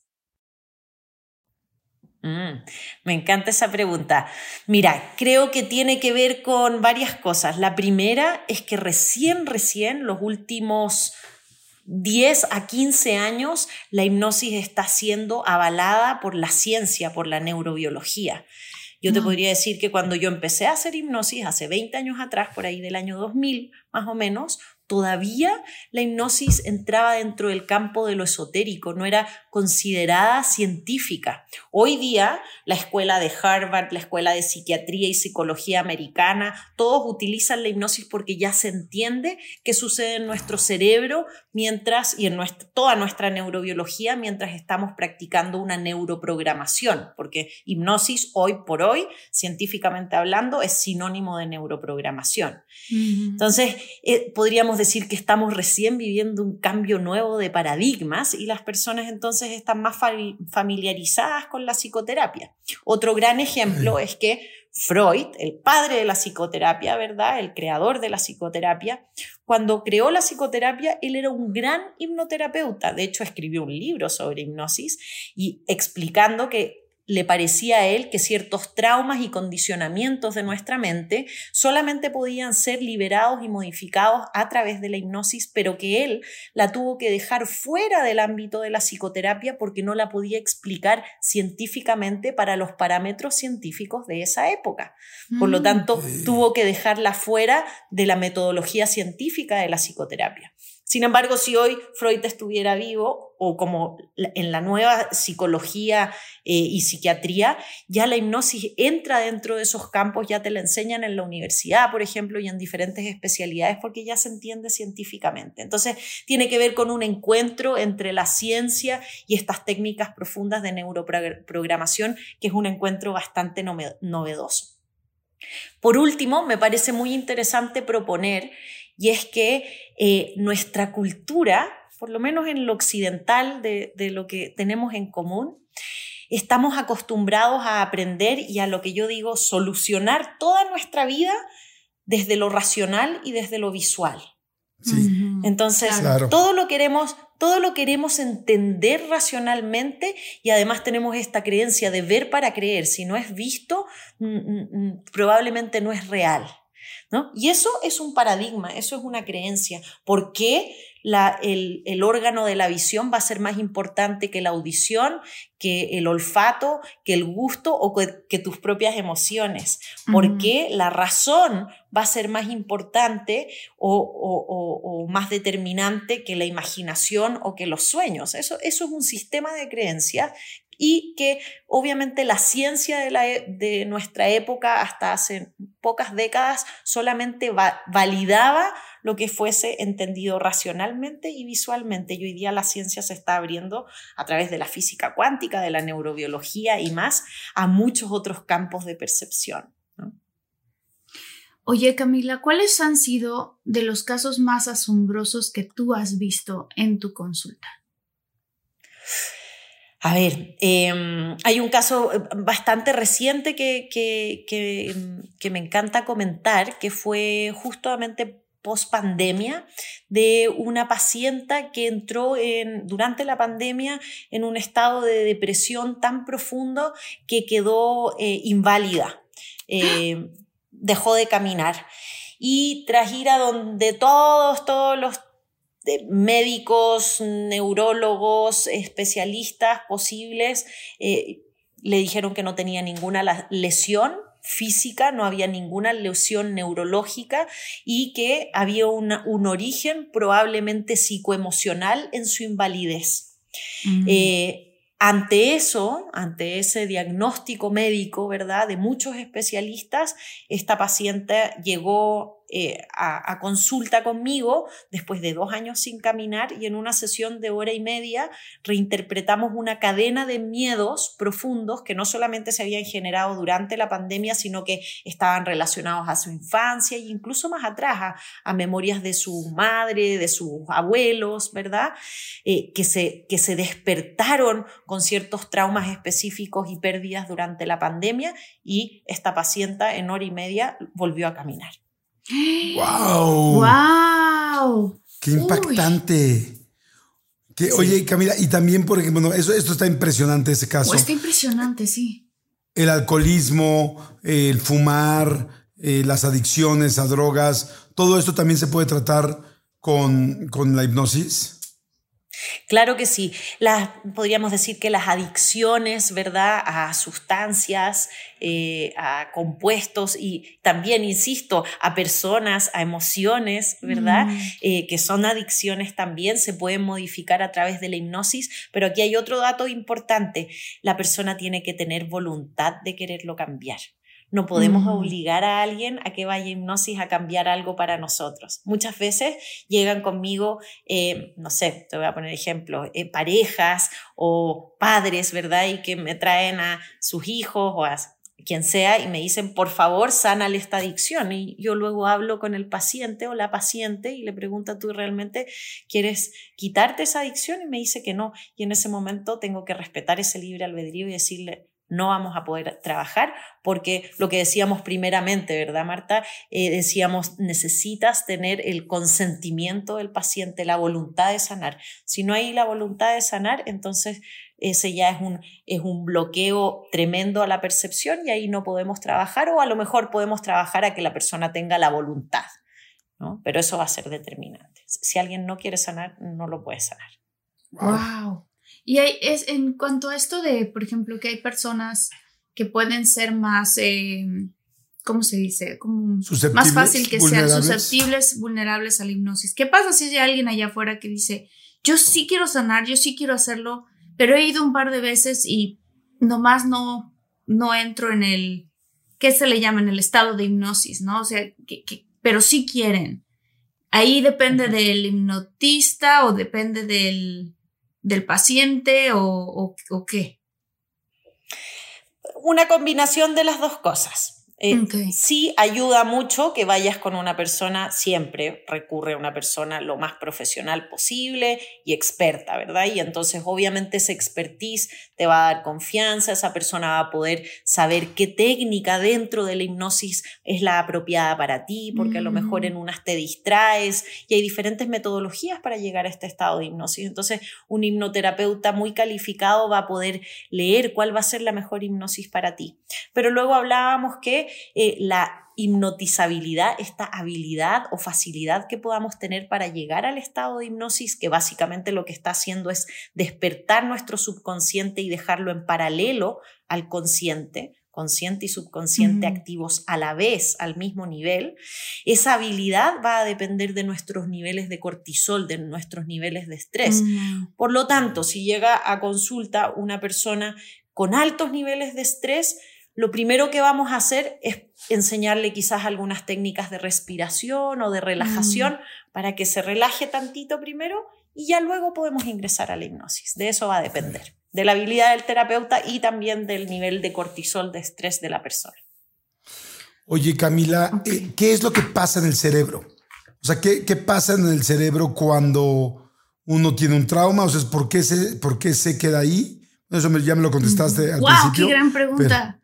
Mm, me encanta esa pregunta. Mira, creo que tiene que ver con varias cosas. La primera es que recién, recién, los últimos 10 a 15 años, la hipnosis está siendo avalada por la ciencia, por la neurobiología. Yo te mm. podría decir que cuando yo empecé a hacer hipnosis, hace 20 años atrás, por ahí del año 2000 más o menos, todavía la hipnosis entraba dentro del campo de lo esotérico, no era considerada científica. Hoy día la escuela de Harvard, la escuela de psiquiatría y psicología americana, todos utilizan la hipnosis porque ya se entiende qué sucede en nuestro cerebro mientras y en toda nuestra neurobiología mientras estamos practicando una neuroprogramación, porque hipnosis hoy por hoy, científicamente hablando, es sinónimo de neuroprogramación. Entonces, eh, podríamos decir que estamos recién viviendo un cambio nuevo de paradigmas y las personas entonces están más familiarizadas con la psicoterapia. Otro gran ejemplo es que Freud, el padre de la psicoterapia, ¿verdad? El creador de la psicoterapia, cuando creó la psicoterapia, él era un gran hipnoterapeuta. De hecho, escribió un libro sobre hipnosis y explicando que le parecía a él que ciertos traumas y condicionamientos de nuestra mente solamente podían ser liberados y modificados a través de la hipnosis, pero que él la tuvo que dejar fuera del ámbito de la psicoterapia porque no la podía explicar científicamente para los parámetros científicos de esa época. Por lo mm. tanto, tuvo que dejarla fuera de la metodología científica de la psicoterapia. Sin embargo, si hoy Freud estuviera vivo, o como en la nueva psicología eh, y psiquiatría, ya la hipnosis entra dentro de esos campos, ya te la enseñan en la universidad, por ejemplo, y en diferentes especialidades, porque ya se entiende científicamente. Entonces, tiene que ver con un encuentro entre la ciencia y estas técnicas profundas de neuroprogramación, que es un encuentro bastante novedoso. Por último, me parece muy interesante proponer y es que eh, nuestra cultura, por lo menos en lo occidental de, de lo que tenemos en común, estamos acostumbrados a aprender y a lo que yo digo, solucionar toda nuestra vida desde lo racional y desde lo visual. Entonces, todo lo queremos, todo lo queremos entender racionalmente y además tenemos esta creencia de ver para creer. Si no es visto, probablemente no es real. ¿No? Y eso es un paradigma, eso es una creencia. ¿Por qué? el, órgano de la visión va a ser más importante que la audición, que el olfato, que el gusto o que, tus propias emociones. Porque la razón va a ser más importante o, más determinante que la imaginación o que los sueños. Eso, eso es un sistema de creencias y que obviamente la ciencia e, de nuestra época hasta hace pocas décadas solamente validaba lo que fuese entendido racionalmente y visualmente. Y hoy día la ciencia se está abriendo a través de la física cuántica, de la neurobiología y más a muchos otros campos de percepción. Oye, Camila, ¿cuáles han sido de los casos más asombrosos que tú has visto en tu consulta? A ver, em, hay un caso eh, bastante reciente que, que, me encanta comentar, que fue justamente post pandemia de una paciente que entró en, durante la pandemia en un estado de depresión tan profundo que quedó eh, inválida, eh, dejó de caminar. Y tras ir a donde todos, todos los médicos, neurólogos, especialistas posibles, eh, le dijeron que no tenía ninguna lesión física, no había ninguna lesión neurológica y que había un origen probablemente psicoemocional en su invalidez. Mm. Eh, ante eso, ante ese diagnóstico médico, ¿verdad? De muchos especialistas, esta paciente llegó eh, a, consulta conmigo después de dos años sin caminar y en una sesión de hora y media reinterpretamos una cadena de miedos profundos que no solamente se habían generado durante la pandemia, sino que estaban relacionados a su infancia e incluso más atrás, a, memorias de su madre, de sus abuelos, ¿verdad? Eh, que, se, que se despertaron con ciertos traumas específicos y pérdidas durante la pandemia y esta paciente en hora y media volvió a caminar. ¡Wow! ¡Wow! ¡Qué impactante! Oye, Camila, y también, por ejemplo, eso, esto está impresionante, ese caso. está impresionante, sí. El alcoholismo, el fumar, eh, las adicciones a drogas, todo esto también se puede tratar con, con la hipnosis. Claro que sí. Las, podríamos decir que las adicciones, ¿verdad? A sustancias, eh, a compuestos y también, insisto, a personas, a emociones, ¿verdad? Mm. Eh, que son adicciones también, se pueden modificar a través de la hipnosis. Pero aquí hay otro dato importante. La persona tiene que tener voluntad de quererlo cambiar. No podemos obligar a alguien a que vaya a hipnosis a cambiar algo para nosotros. Muchas veces llegan conmigo, eh, no sé, te voy a poner ejemplos, eh, parejas o padres, ¿verdad? Y que me traen a sus hijos o a quien sea y me dicen, por favor, sánale esta adicción. Y yo luego hablo con el paciente o la paciente y le pregunto, ¿tú realmente quieres quitarte esa adicción? Y me dice que no. Y en ese momento tengo que respetar ese libre albedrío y decirle, no vamos a poder trabajar porque lo que decíamos primeramente, ¿verdad, Marta? Eh, decíamos, necesitas tener el consentimiento del paciente, la voluntad de sanar. Si no hay la voluntad de sanar, entonces ese ya es un, es un bloqueo tremendo a la percepción y ahí no podemos trabajar o a lo mejor podemos trabajar a que la persona tenga la voluntad, ¿no? Pero eso va a ser determinante. Si alguien no quiere sanar, no lo puede sanar. Wow. Y es en cuanto a esto de, por ejemplo, que hay personas que pueden ser más, eh, ¿cómo se dice? Como más fácil que sean susceptibles, vulnerables a la hipnosis. ¿Qué pasa si hay alguien allá afuera que dice, yo sí quiero sanar, yo sí quiero hacerlo, pero he ido un par de veces y nomás no, no entro en el, ¿qué se le llama? En el estado de hipnosis, ¿no? O sea, que, pero sí quieren. Ahí depende del hipnotista o depende del, del paciente o, qué? Una combinación de las dos cosas. Eh, sí ayuda mucho que vayas con una persona, siempre recurre a una persona lo más profesional posible y experta, ¿verdad? Y entonces obviamente esa expertise te va a dar confianza, esa persona va a poder saber qué técnica dentro de la hipnosis es la apropiada para ti, porque a lo mejor en mm. unas te distraes y hay diferentes metodologías para llegar a este estado de hipnosis. Entonces un hipnoterapeuta muy calificado va a poder leer cuál va a ser la mejor hipnosis para ti. Pero luego hablábamos que eh, la hipnotizabilidad, esta habilidad o facilidad que podamos tener para llegar al estado de hipnosis, que básicamente lo que está haciendo es despertar nuestro subconsciente y dejarlo en paralelo al consciente, consciente y subconsciente activos a la vez, al mismo nivel, esa habilidad va a depender de nuestros niveles de cortisol, de nuestros niveles de estrés. Mm. Por lo tanto, si llega a consulta una persona con altos niveles de estrés, lo primero que vamos a hacer es enseñarle quizás algunas técnicas de respiración o de relajación mm. para que se relaje tantito primero y ya luego podemos ingresar a la hipnosis. De eso va a depender, de la habilidad del terapeuta y también del nivel de cortisol, de estrés de la persona. Oye, Camila, eh, ¿qué es lo que pasa en el cerebro? O sea, ¿qué, ¿qué, pasa en el cerebro cuando uno tiene un trauma? O sea, ¿por qué se, por qué se queda ahí? Eso ya me lo contestaste al principio. ¡Wow! ¡Qué gran pregunta!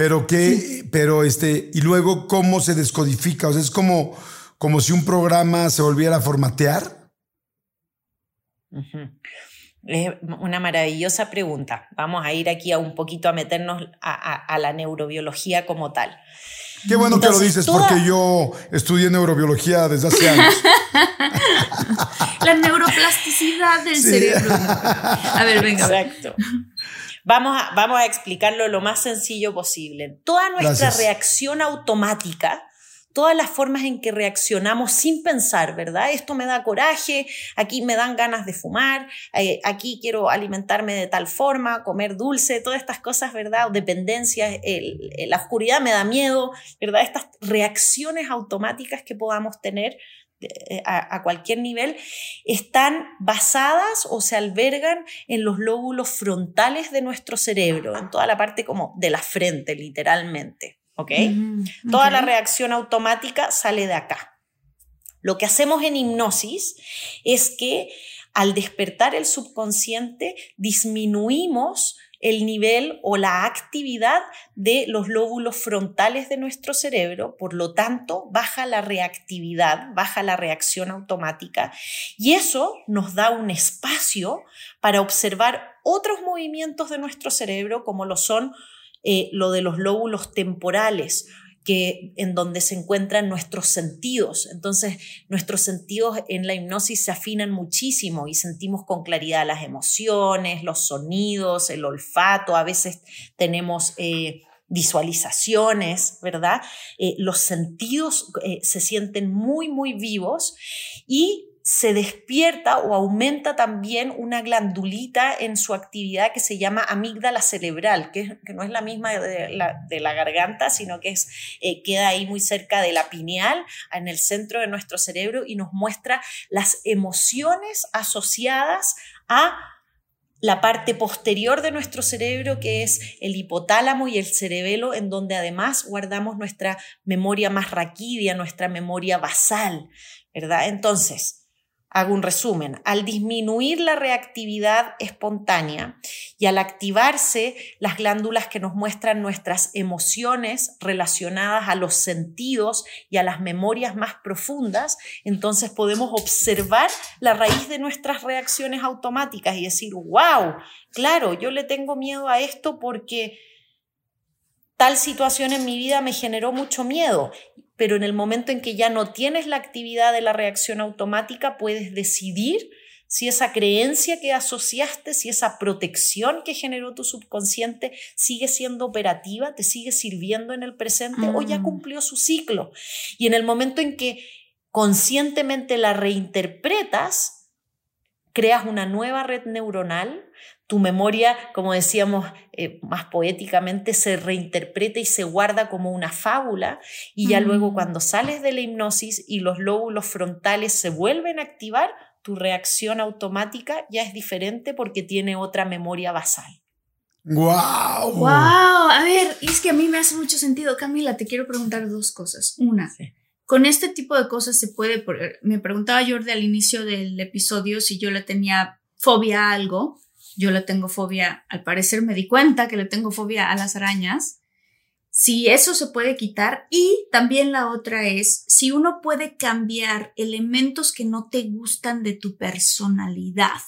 Pero que, pero este, y luego cómo se descodifica, o sea, es como, como si un programa se volviera a formatear. Es una maravillosa pregunta. Vamos a ir aquí a un poquito a meternos a, la neurobiología como tal. Qué bueno que lo dices, porque yo estudié neurobiología desde hace años. la neuroplasticidad del cerebro. A ver, venga. Exacto. Vamos a, vamos a explicarlo lo más sencillo posible. Toda nuestra reacción automática, todas las formas en que reaccionamos sin pensar, ¿verdad? Esto me da coraje, aquí me dan ganas de fumar, eh, aquí quiero alimentarme de tal forma, comer dulce, todas estas cosas, ¿verdad? O dependencias, la oscuridad me da miedo, ¿verdad? Estas reacciones automáticas que podamos tener eh, a, cualquier nivel, están basadas o se albergan en los lóbulos frontales de nuestro cerebro, en toda la parte como de la frente, literalmente. ¿Ok? Toda la reacción automática sale de acá. Lo que hacemos en hipnosis es que al despertar el subconsciente disminuimos el nivel o la actividad de los lóbulos frontales de nuestro cerebro, por lo tanto, baja la reactividad, baja la reacción automática y eso nos da un espacio para observar otros movimientos de nuestro cerebro como lo son eh, lo de los lóbulos temporales que en donde se encuentran nuestros sentidos. Entonces, nuestros sentidos en la hipnosis se afinan muchísimo y sentimos con claridad las emociones, los sonidos, el olfato, a veces tenemos... Eh, visualizaciones, ¿verdad? Eh, los sentidos eh, se sienten muy, muy vivos y se despierta o aumenta también una glandulita en su actividad que se llama amígdala cerebral, que, no es la misma de la, garganta, sino que es, eh, queda ahí muy cerca de la pineal, en el centro de nuestro cerebro, y nos muestra las emociones asociadas a la parte posterior de nuestro cerebro, que es el hipotálamo y el cerebelo, en donde además guardamos nuestra memoria más raquídea, nuestra memoria basal, ¿verdad? Entonces, Hago un resumen. Al disminuir la reactividad espontánea y al activarse las glándulas que nos muestran nuestras emociones relacionadas a los sentidos y a las memorias más profundas, entonces podemos observar la raíz de nuestras reacciones automáticas y decir, wow, claro, yo le tengo miedo a esto porque tal situación en mi vida me generó mucho miedo pero en el momento en que ya no tienes la actividad de la reacción automática, puedes decidir si esa creencia que asociaste, si esa protección que generó tu subconsciente sigue siendo operativa, te sigue sirviendo en el presente o ya mm. cumplió su ciclo. Y en el momento en que conscientemente la reinterpretas, creas una nueva red neuronal tu memoria, como decíamos eh, más poéticamente, se reinterpreta y se guarda como una fábula y ya luego mm. cuando sales de la hipnosis y los lóbulos frontales se vuelven a activar, tu reacción automática ya es diferente porque tiene otra memoria basal. ¡Wow! ¡Wow! A ver, es que a mí me hace mucho sentido. Camila, te quiero preguntar dos cosas. Una, con este tipo de cosas se puede. Me preguntaba Jordi al inicio del episodio si yo le tenía fobia a algo. Yo le tengo fobia, al parecer me di cuenta que le tengo fobia a las arañas. Si eso se puede quitar. Y también la otra es si uno puede cambiar elementos que no te gustan de tu personalidad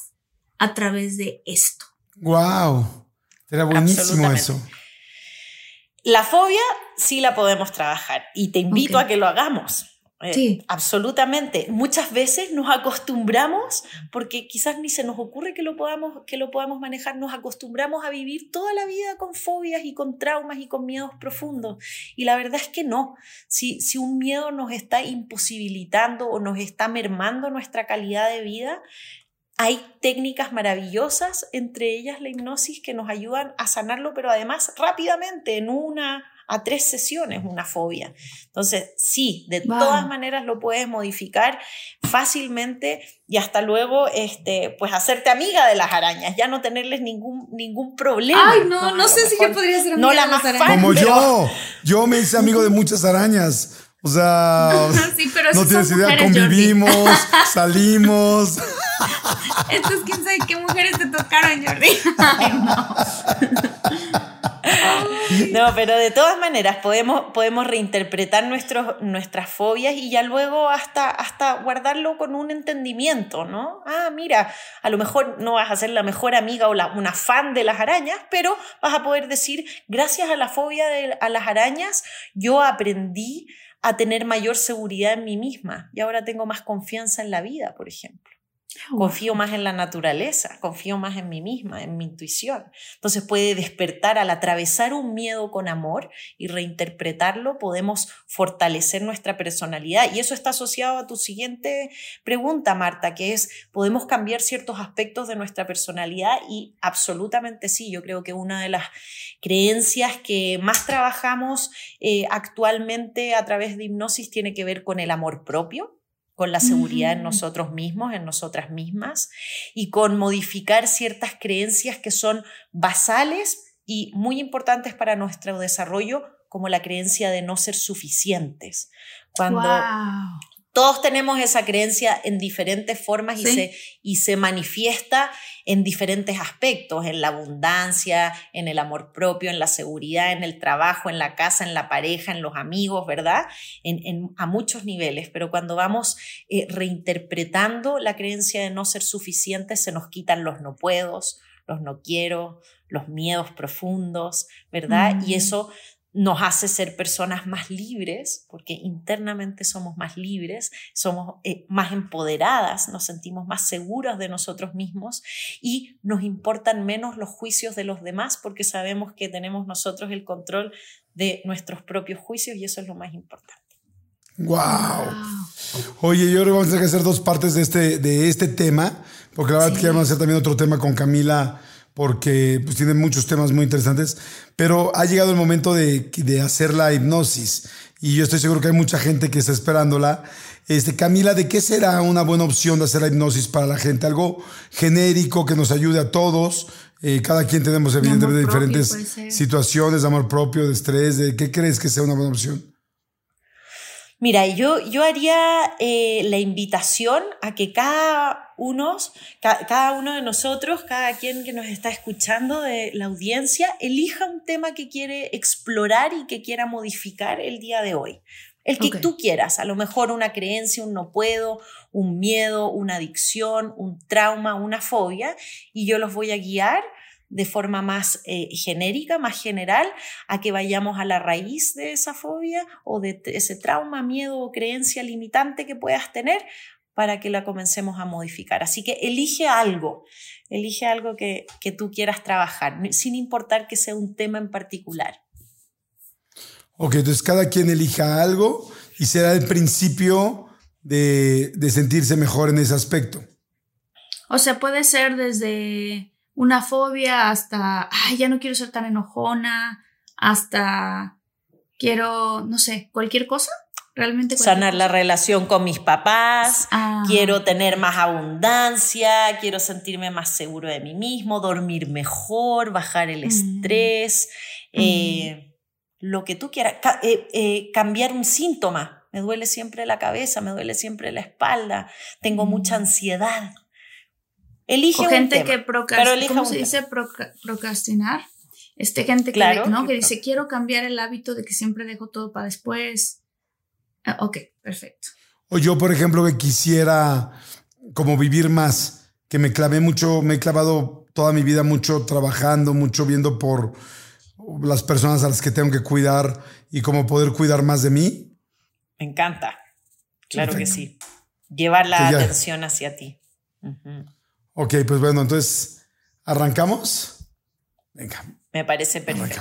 a través de esto. ¡Wow! Era buenísimo eso. La fobia sí la podemos trabajar y te invito a que lo hagamos. Eh, sí. Absolutamente. Muchas veces nos acostumbramos, porque quizás ni se nos ocurre que lo, podamos, que lo podamos manejar, nos acostumbramos a vivir toda la vida con fobias y con traumas y con miedos profundos. Y la verdad es que no. Si, si un miedo nos está imposibilitando o nos está mermando nuestra calidad de vida, hay técnicas maravillosas, entre ellas la hipnosis, que nos ayudan a sanarlo, pero además rápidamente, en una a tres sesiones, una fobia. Entonces, sí, de todas maneras lo puedes modificar fácilmente y hasta luego, este, pues hacerte amiga de las arañas, ya no tenerles ningún, ningún problema. Ay, no, no, sé si yo podría ser amiga no la de las arañas. Como yo, yo me hice amigo de muchas arañas. O sea, no tienes idea, convivimos, salimos. Entonces, quién sabe qué mujeres te tocaron, Jordi. no. pero de todas maneras podemos, podemos reinterpretar nuestros, nuestras fobias y ya luego hasta, hasta guardarlo con un entendimiento, ¿no? Ah, mira, a lo mejor no vas a ser la mejor amiga o una fan de las arañas, pero vas a poder decir, gracias a la fobia de, a las arañas, yo aprendí a tener mayor seguridad en mí misma y ahora tengo más confianza en la vida, por ejemplo. Confío más en la naturaleza, confío más en mí misma, en mi intuición. Entonces puede despertar al atravesar un miedo con amor y reinterpretarlo, podemos fortalecer nuestra personalidad. Y eso está asociado a tu siguiente pregunta, Marta, que es, ¿podemos cambiar ciertos aspectos de nuestra personalidad? Y absolutamente sí, yo creo que una de las creencias que más trabajamos eh, actualmente a través de hipnosis tiene que ver con el amor propio con la seguridad en nosotros mismos, en nosotras mismas, y con modificar ciertas creencias que son basales y muy importantes para nuestro desarrollo, como la creencia de no ser suficientes. Cuando, todos tenemos esa creencia en diferentes formas y, se, y se manifiesta en diferentes aspectos, en la abundancia, en el amor propio, en la seguridad, en el trabajo, en la casa, en la pareja, en los amigos, ¿verdad? En, a muchos niveles, pero cuando vamos eh, reinterpretando la creencia de no ser suficiente, se nos quitan los no puedos, los no quiero, los miedos profundos, ¿verdad? Y mm. eso nos hace ser personas más libres, porque internamente somos más libres, somos eh, más empoderadas, nos sentimos más seguras de nosotros mismos y nos importan menos los juicios de los demás porque sabemos que tenemos nosotros el control de nuestros propios juicios y eso es lo más importante. Wow. Oye, yo creo que vamos a tener que hacer dos partes de este, de este tema, porque la verdad que vamos a hacer también otro tema con Camila porque pues, tiene muchos temas muy interesantes, pero ha llegado el momento de, de, hacer la hipnosis y yo estoy seguro que hay mucha gente que está esperándola. Este, Camila, ¿de qué será una buena opción de hacer la hipnosis para la gente? Algo genérico que nos ayude a todos. Eh, cada quien tenemos evidentemente diferentes situaciones de amor propio, de estrés. De, ¿Qué crees que sea una buena opción? Mira, yo, yo haría eh, la invitación a que cada uno, cada uno de nosotros, cada quien que nos está escuchando de la audiencia, elija un tema que quiere explorar y que quiera modificar el día de hoy. El que tú quieras, a lo mejor una creencia, un no puedo, un miedo, una adicción, un trauma, una fobia, y yo los voy a guiar de forma más eh, genérica, más general, a que vayamos a la raíz de esa fobia o de ese trauma, miedo o creencia limitante que puedas tener para que la comencemos a modificar. Así que elige algo, elige algo que, tú quieras trabajar, sin importar que sea un tema en particular. Ok, entonces cada quien elija algo y será el principio de, de sentirse mejor en ese aspecto. O sea, puede ser desde una fobia hasta, ay, ya no quiero ser tan enojona, hasta quiero, no sé, cualquier cosa. Realmente sanar la relación con mis papás, quiero tener más abundancia, quiero sentirme más seguro de mí mismo, dormir mejor, bajar el estrés, eh, lo que tú quieras, eh, eh, cambiar un síntoma. Me duele siempre la cabeza, me duele siempre la espalda, tengo mucha ansiedad. Elige o gente que procrastina. ¿Cómo se dice procrastinar? Este gente que, ¿no? que dice, quiero cambiar el hábito de que siempre dejo todo para después. Ah, ok, perfecto. O yo, por ejemplo, que quisiera como vivir más, que me clavé mucho, me he clavado toda mi vida mucho trabajando, mucho viendo por las personas a las que tengo que cuidar y cómo poder cuidar más de mí. Me encanta. Claro que sí. Llevar la atención hacia ti. Ok, pues bueno, entonces, ¿arrancamos? Venga. Me parece perfecto.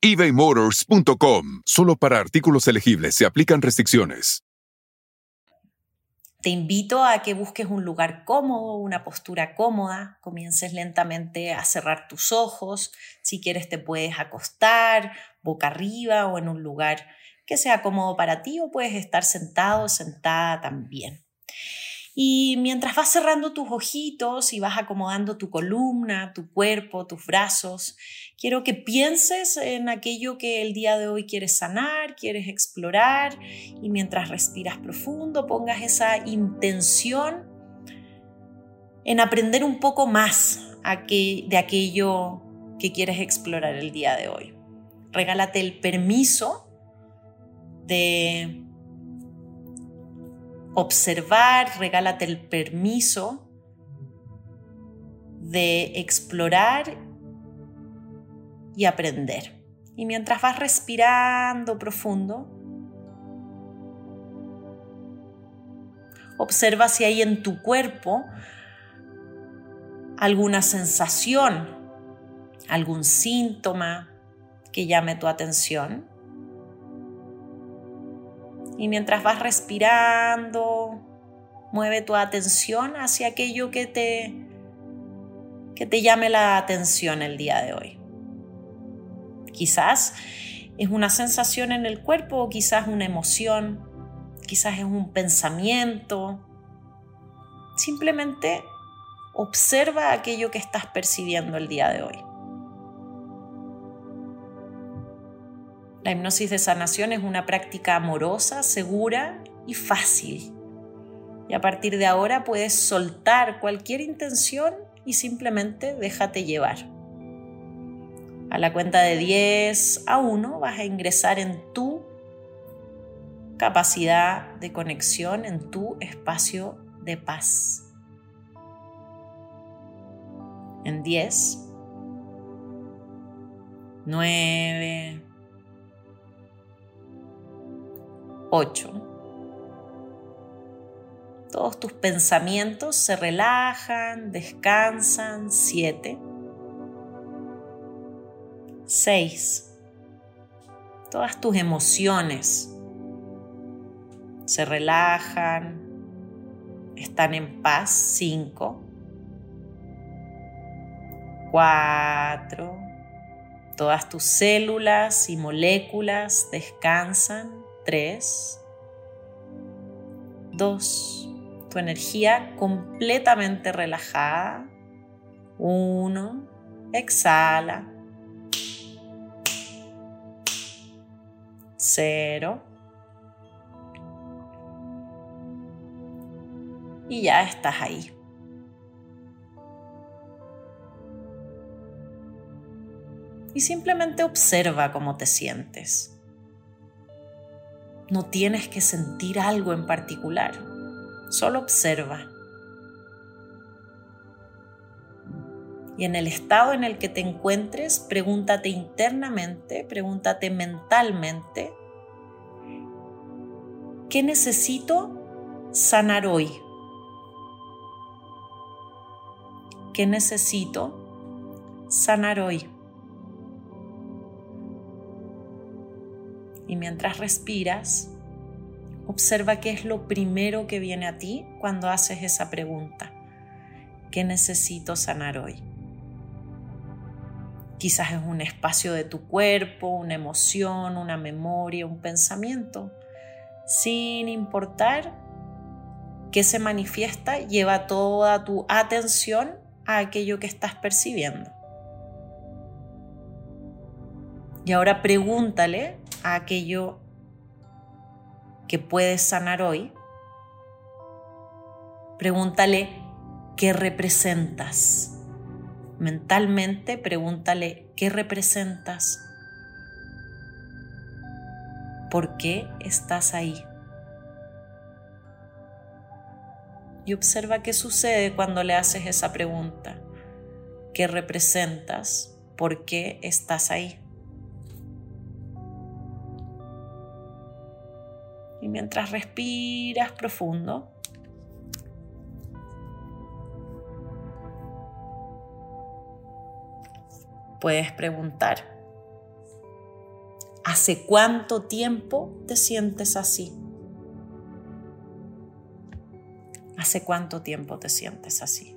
ebaymotors.com. Solo para artículos elegibles se aplican restricciones. Te invito a que busques un lugar cómodo, una postura cómoda, comiences lentamente a cerrar tus ojos, si quieres te puedes acostar boca arriba o en un lugar que sea cómodo para ti o puedes estar sentado sentada también. Y mientras vas cerrando tus ojitos y vas acomodando tu columna, tu cuerpo, tus brazos, quiero que pienses en aquello que el día de hoy quieres sanar, quieres explorar y mientras respiras profundo pongas esa intención en aprender un poco más de aquello que quieres explorar el día de hoy. Regálate el permiso de observar, regálate el permiso de explorar y aprender. Y mientras vas respirando profundo, observa si hay en tu cuerpo alguna sensación, algún síntoma que llame tu atención. Y mientras vas respirando, mueve tu atención hacia aquello que te, que te llame la atención el día de hoy. Quizás es una sensación en el cuerpo o quizás una emoción, quizás es un pensamiento. Simplemente observa aquello que estás percibiendo el día de hoy. La hipnosis de sanación es una práctica amorosa, segura y fácil. Y a partir de ahora puedes soltar cualquier intención y simplemente déjate llevar. A la cuenta de 10 a 1 vas a ingresar en tu capacidad de conexión, en tu espacio de paz. En 10, 9, 8. Todos tus pensamientos se relajan, descansan. 7. 6. Todas tus emociones se relajan, están en paz. 5. 4. Todas tus células y moléculas descansan. 3, 2, tu energía completamente relajada. 1, exhala. 0. Y ya estás ahí. Y simplemente observa cómo te sientes. No tienes que sentir algo en particular, solo observa. Y en el estado en el que te encuentres, pregúntate internamente, pregúntate mentalmente, ¿qué necesito sanar hoy? ¿Qué necesito sanar hoy? Y mientras respiras, observa qué es lo primero que viene a ti cuando haces esa pregunta. ¿Qué necesito sanar hoy? Quizás es un espacio de tu cuerpo, una emoción, una memoria, un pensamiento. Sin importar qué se manifiesta, lleva toda tu atención a aquello que estás percibiendo. Y ahora pregúntale a aquello que puedes sanar hoy, pregúntale qué representas. Mentalmente pregúntale qué representas. ¿Por qué estás ahí? Y observa qué sucede cuando le haces esa pregunta. ¿Qué representas? ¿Por qué estás ahí? Y mientras respiras profundo, puedes preguntar, ¿hace cuánto tiempo te sientes así? ¿Hace cuánto tiempo te sientes así?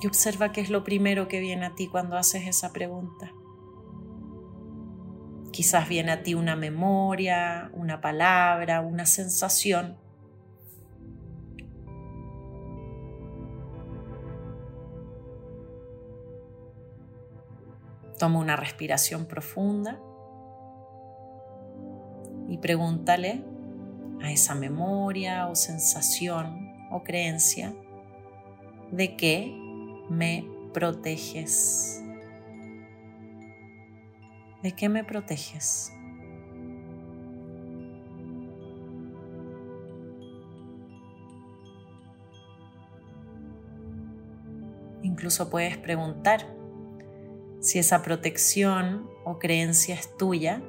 Y observa qué es lo primero que viene a ti cuando haces esa pregunta. Quizás viene a ti una memoria, una palabra, una sensación. Toma una respiración profunda y pregúntale a esa memoria o sensación o creencia de que me proteges. ¿De qué me proteges? Incluso puedes preguntar si esa protección o creencia es tuya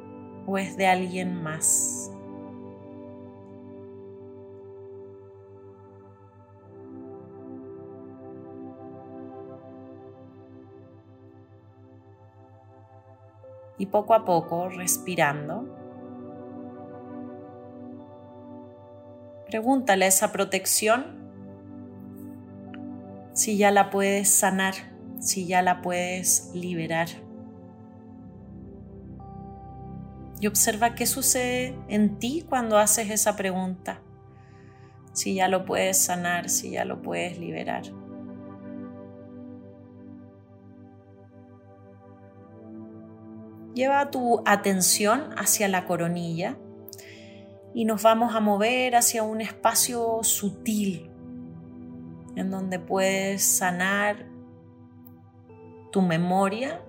o es de alguien más. y poco a poco respirando. Pregúntale esa protección si ya la puedes sanar, si ya la puedes liberar. Y observa qué sucede en ti cuando haces esa pregunta. Si ya lo puedes sanar, si ya lo puedes liberar. Lleva tu atención hacia la coronilla y nos vamos a mover hacia un espacio sutil en donde puedes sanar tu memoria,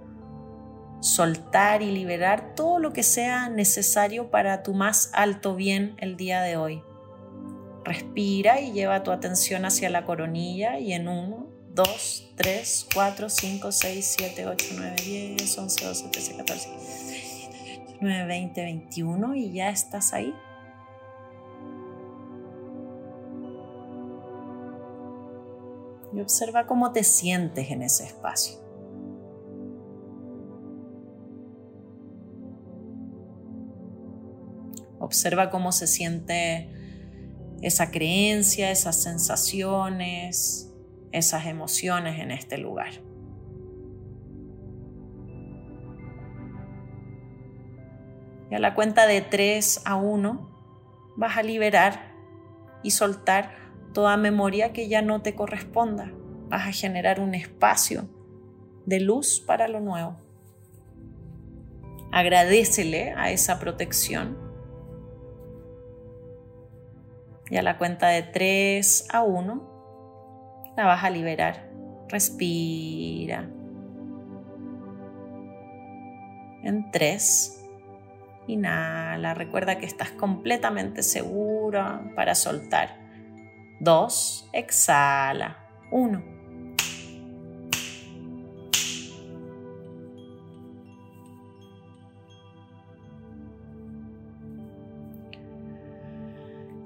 soltar y liberar todo lo que sea necesario para tu más alto bien el día de hoy. Respira y lleva tu atención hacia la coronilla y en uno, 2, 3, 4, 5, 6, 7, 8, 9, 10, 11, 12, 13, 14, 9, 20, 21 y ya estás ahí. Y observa cómo te sientes en ese espacio. Observa cómo se siente esa creencia, esas sensaciones, esas emociones en este lugar. Y a la cuenta de 3 a 1 vas a liberar y soltar toda memoria que ya no te corresponda. Vas a generar un espacio de luz para lo nuevo. Agradecele a esa protección. Y a la cuenta de 3 a 1 la vas a liberar. Respira. En tres. Inhala. Recuerda que estás completamente segura para soltar. Dos. Exhala. Uno.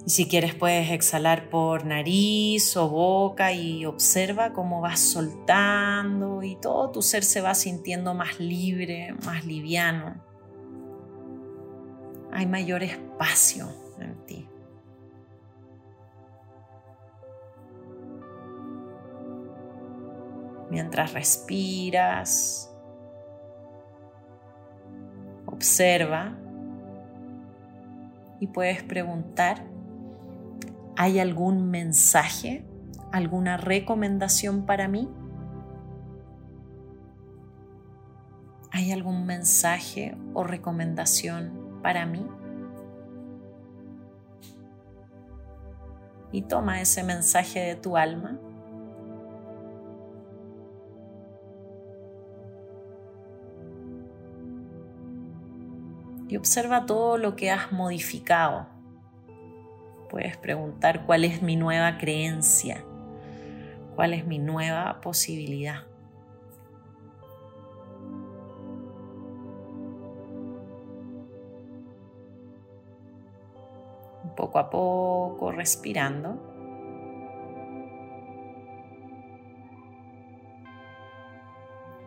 Y si quieres puedes exhalar por nariz o boca y observa cómo vas soltando y todo tu ser se va sintiendo más libre, más liviano. Hay mayor espacio en ti. Mientras respiras, observa y puedes preguntar ¿Hay algún mensaje, alguna recomendación para mí? ¿Hay algún mensaje o recomendación para mí? Y toma ese mensaje de tu alma. Y observa todo lo que has modificado Puedes preguntar cuál es mi nueva creencia, cuál es mi nueva posibilidad. Poco a poco respirando.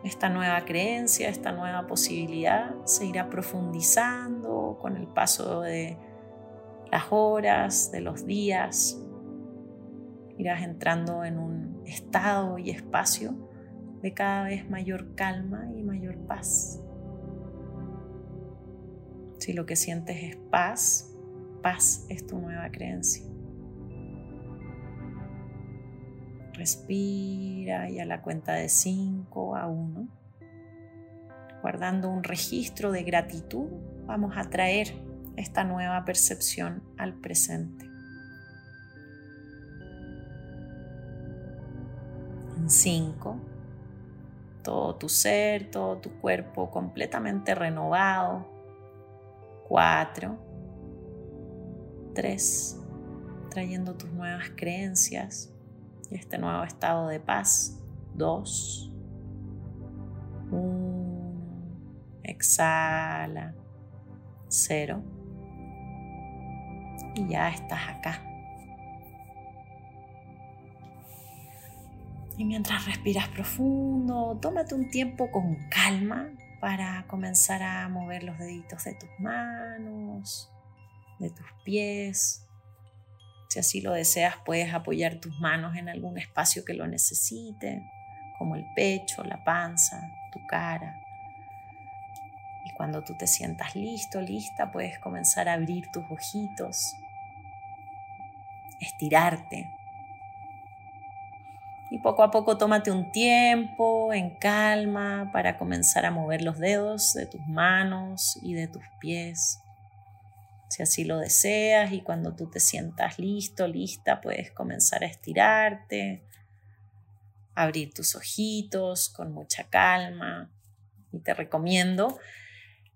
Esta nueva creencia, esta nueva posibilidad se irá profundizando con el paso de las horas, de los días. Irás entrando en un estado y espacio de cada vez mayor calma y mayor paz. Si lo que sientes es paz, paz es tu nueva creencia. Respira y a la cuenta de 5 a 1, guardando un registro de gratitud, vamos a traer esta nueva percepción al presente. En cinco, todo tu ser, todo tu cuerpo completamente renovado. Cuatro, tres, trayendo tus nuevas creencias y este nuevo estado de paz. Dos, uno, exhala, cero y ya estás acá. Y mientras respiras profundo, tómate un tiempo con calma para comenzar a mover los deditos de tus manos, de tus pies. Si así lo deseas, puedes apoyar tus manos en algún espacio que lo necesite, como el pecho, la panza, tu cara. Y cuando tú te sientas listo, lista, puedes comenzar a abrir tus ojitos, estirarte. Y poco a poco tómate un tiempo en calma para comenzar a mover los dedos de tus manos y de tus pies. Si así lo deseas y cuando tú te sientas listo, lista, puedes comenzar a estirarte, abrir tus ojitos con mucha calma. Y te recomiendo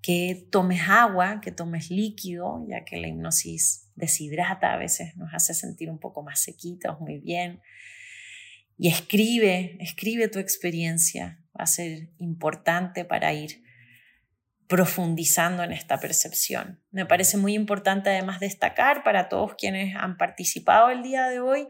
que tomes agua, que tomes líquido, ya que la hipnosis deshidrata, a veces nos hace sentir un poco más sequitos, muy bien. Y escribe, escribe tu experiencia, va a ser importante para ir profundizando en esta percepción. Me parece muy importante además destacar para todos quienes han participado el día de hoy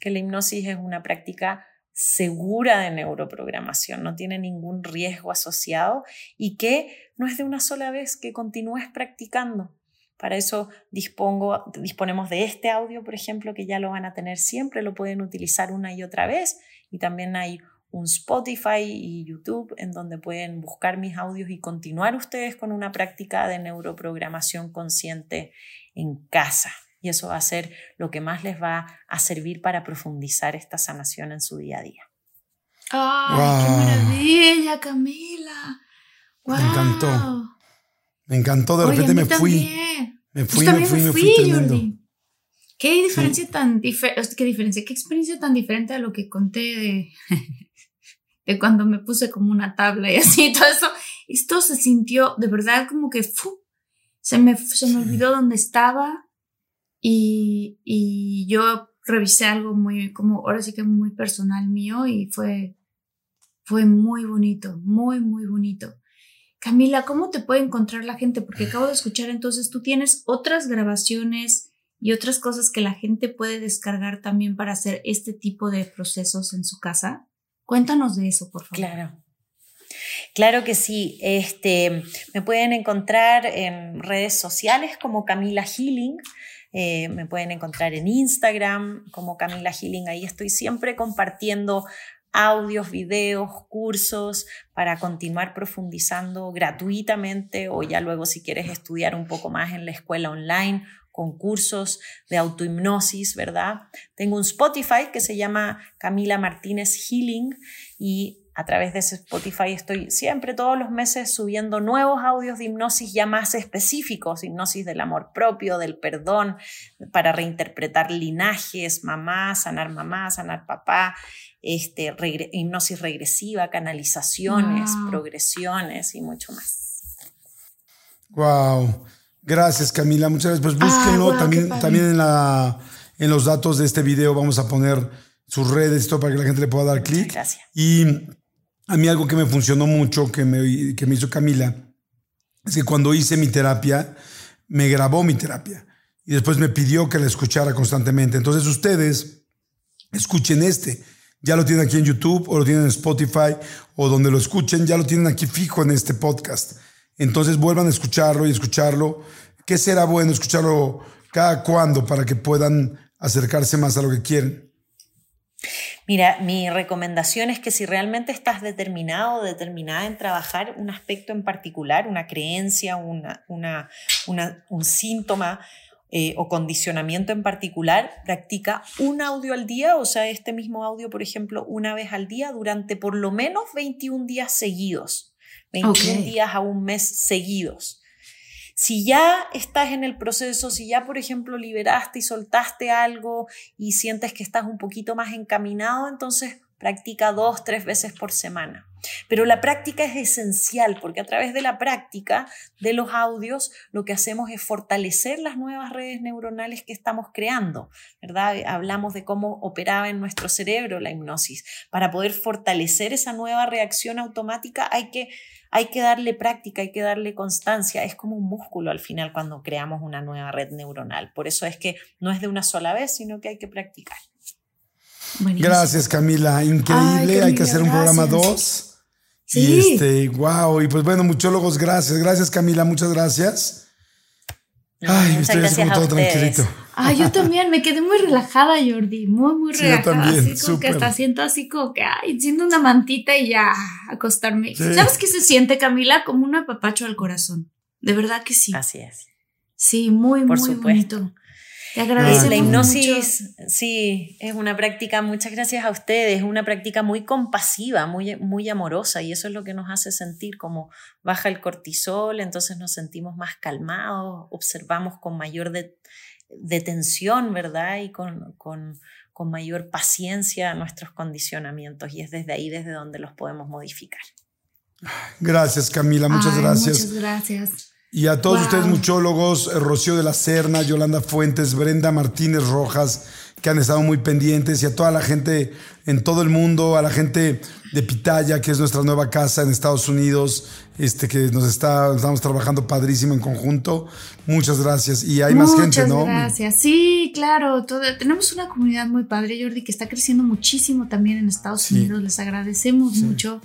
que la hipnosis es una práctica segura de neuroprogramación, no tiene ningún riesgo asociado y que no es de una sola vez, que continúes practicando. Para eso dispongo, disponemos de este audio, por ejemplo, que ya lo van a tener siempre, lo pueden utilizar una y otra vez. Y también hay un Spotify y YouTube en donde pueden buscar mis audios y continuar ustedes con una práctica de neuroprogramación consciente en casa y eso va a ser lo que más les va a servir para profundizar esta sanación en su día a día. ¡Ay, qué maravilla, Camila! Me encantó. Me encantó, de repente me fui. Me fui, me fui, me fui, tremendo. Qué diferencia tan diferente, qué diferencia, qué experiencia tan diferente a lo que conté de, de cuando me puse como una tabla y así, todo eso. Esto se sintió de verdad como que se me, se me olvidó dónde estaba y, yo revisé algo muy, como ahora sí que muy personal mío y fue, fue muy bonito, muy, muy bonito. Camila, ¿cómo te puede encontrar la gente? Porque acabo de escuchar entonces, tú tienes otras grabaciones y otras cosas que la gente puede descargar también para hacer este tipo de procesos en su casa. Cuéntanos de eso, por favor. Claro. Claro que sí. Este, me pueden encontrar en redes sociales como Camila Healing. Eh, me pueden encontrar en Instagram como Camila Healing. Ahí estoy siempre compartiendo audios, videos, cursos para continuar profundizando gratuitamente o ya luego si quieres estudiar un poco más en la escuela online con cursos de autohipnosis, ¿verdad? Tengo un Spotify que se llama Camila Martínez Healing y a través de ese Spotify estoy siempre todos los meses subiendo nuevos audios de hipnosis ya más específicos, hipnosis del amor propio, del perdón, para reinterpretar linajes, mamá, sanar mamá, sanar papá, este, hipnosis regresiva, canalizaciones, progresiones y mucho más. Wow. Gracias, Camila. Muchas gracias. Pues búsquenlo también, también en, la, en los datos de este video. Vamos a poner sus redes y todo para que la gente le pueda dar clic. Gracias. Y a mí algo que me funcionó mucho, que me, que me hizo Camila, es que cuando hice mi terapia, me grabó mi terapia y después me pidió que la escuchara constantemente. Entonces ustedes escuchen este. Ya lo tienen aquí en YouTube o lo tienen en Spotify o donde lo escuchen, ya lo tienen aquí fijo en este podcast. Entonces vuelvan a escucharlo y escucharlo. ¿Qué será bueno escucharlo cada cuándo para que puedan acercarse más a lo que quieren? Mira, mi recomendación es que si realmente estás determinado o determinada en trabajar un aspecto en particular, una creencia, una, un síntoma eh, o condicionamiento en particular, practica un audio al día, o sea, este mismo audio, por ejemplo, una vez al día durante por lo menos 21 días seguidos, 21 días a un mes seguidos. Si ya estás en el proceso, si ya, por ejemplo, liberaste y soltaste algo y sientes que estás un poquito más encaminado, entonces practica dos, tres veces por semana. Pero la práctica es esencial porque a través de la práctica de los audios lo que hacemos es fortalecer las nuevas redes neuronales que estamos creando, ¿verdad? Hablamos de cómo operaba en nuestro cerebro la hipnosis. Para poder fortalecer esa nueva reacción automática hay que hay que darle práctica, hay que darle constancia. Es como un músculo al final cuando creamos una nueva red neuronal. Por eso es que no es de una sola vez, sino que hay que practicar. Gracias, Camila. Increíble. hay que hacer un programa 2. Sí. Y este, wow. Y pues bueno, muchólogos, gracias. Gracias, Camila. Muchas gracias. Ay, muchas estoy gracias todo tranquilito. Ay, yo también me quedé muy relajada, Jordi, muy, muy relajada. yo también, así como que hasta siento así como que, ay, siento una mantita y ya acostarme. ¿Sabes qué se siente, Camila? Como un apapacho al corazón. De verdad que sí. Así es. Sí, muy, Por muy supuesto. bonito. Te agradecemos La hipnosis, sí, es una práctica, muchas gracias a ustedes, es una práctica muy compasiva, muy, muy amorosa y eso es lo que nos hace sentir como baja el cortisol, entonces nos sentimos más calmados, observamos con mayor detención, ¿verdad? Y con, con, con mayor paciencia nuestros condicionamientos y es desde ahí desde donde los podemos modificar. Gracias Camila, muchas gracias. Muchas gracias. Y a todos ustedes, muchólogos, eh, Rocío de la Serna, Yolanda Fuentes, Brenda Martínez Rojas, que han estado muy pendientes, y a toda la gente en todo el mundo, a la gente de Pitaya, que es nuestra nueva casa en Estados Unidos, este, que nos está, estamos trabajando padrísimo en conjunto. Muchas gracias. Y hay más gente, ¿no? Muchas gracias. Sí, claro. tenemos una comunidad muy padre, Jordi, que está creciendo muchísimo también en Estados Unidos. Les agradecemos mucho.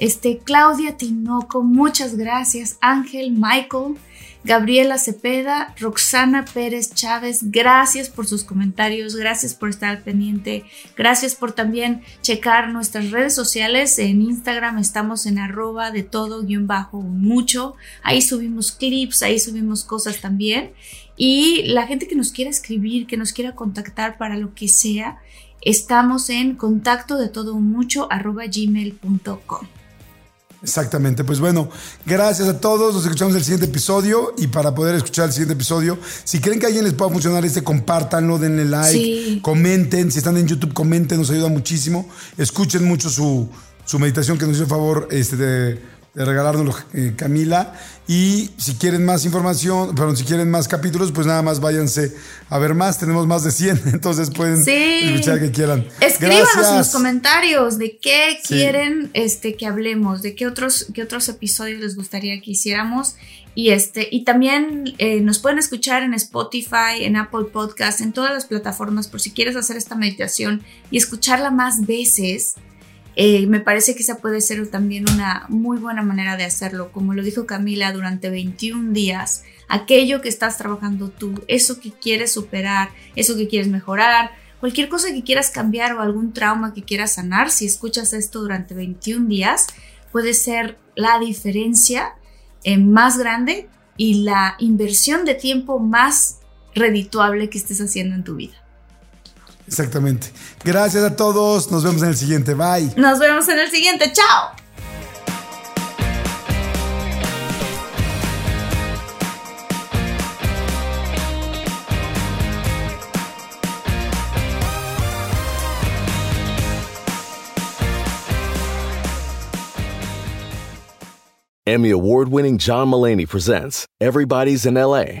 Este, Claudia Tinoco, muchas gracias. Ángel, Michael, Gabriela Cepeda, Roxana Pérez Chávez, gracias por sus comentarios, gracias por estar pendiente, gracias por también checar nuestras redes sociales. En Instagram estamos en arroba de todo guion bajo mucho. Ahí subimos clips, ahí subimos cosas también. Y la gente que nos quiera escribir, que nos quiera contactar para lo que sea, estamos en contacto de todo mucho arroba gmail.com. Exactamente, pues bueno, gracias a todos, nos escuchamos el siguiente episodio. Y para poder escuchar el siguiente episodio, si creen que a alguien les pueda funcionar este, compártanlo, denle like, comenten, si están en YouTube, comenten, nos ayuda muchísimo, escuchen mucho su, su meditación que nos hizo favor este, de de regalárnoslo eh, Camila. Y si quieren más información, perdón, si quieren más capítulos, pues nada más váyanse a ver más. Tenemos más de 100, entonces pueden escuchar que quieran. Escríbanos en los comentarios de qué quieren este, que hablemos, de qué otros, qué otros episodios les gustaría que hiciéramos. Y, este, y también eh, nos pueden escuchar en Spotify, en Apple Podcast, en todas las plataformas por si quieres hacer esta meditación y escucharla más veces. Eh, me parece que esa puede ser también una muy buena manera de hacerlo. Como lo dijo Camila, durante 21 días, aquello que estás trabajando tú, eso que quieres superar, eso que quieres mejorar, cualquier cosa que quieras cambiar o algún trauma que quieras sanar, si escuchas esto durante 21 días, puede ser la diferencia eh, más grande y la inversión de tiempo más redituable que estés haciendo en tu vida. Exactamente. Gracias a todos. Nos vemos en el siguiente. Bye. Nos vemos en el siguiente. Chao. Emmy award winning John Mullaney presents Everybody's in LA,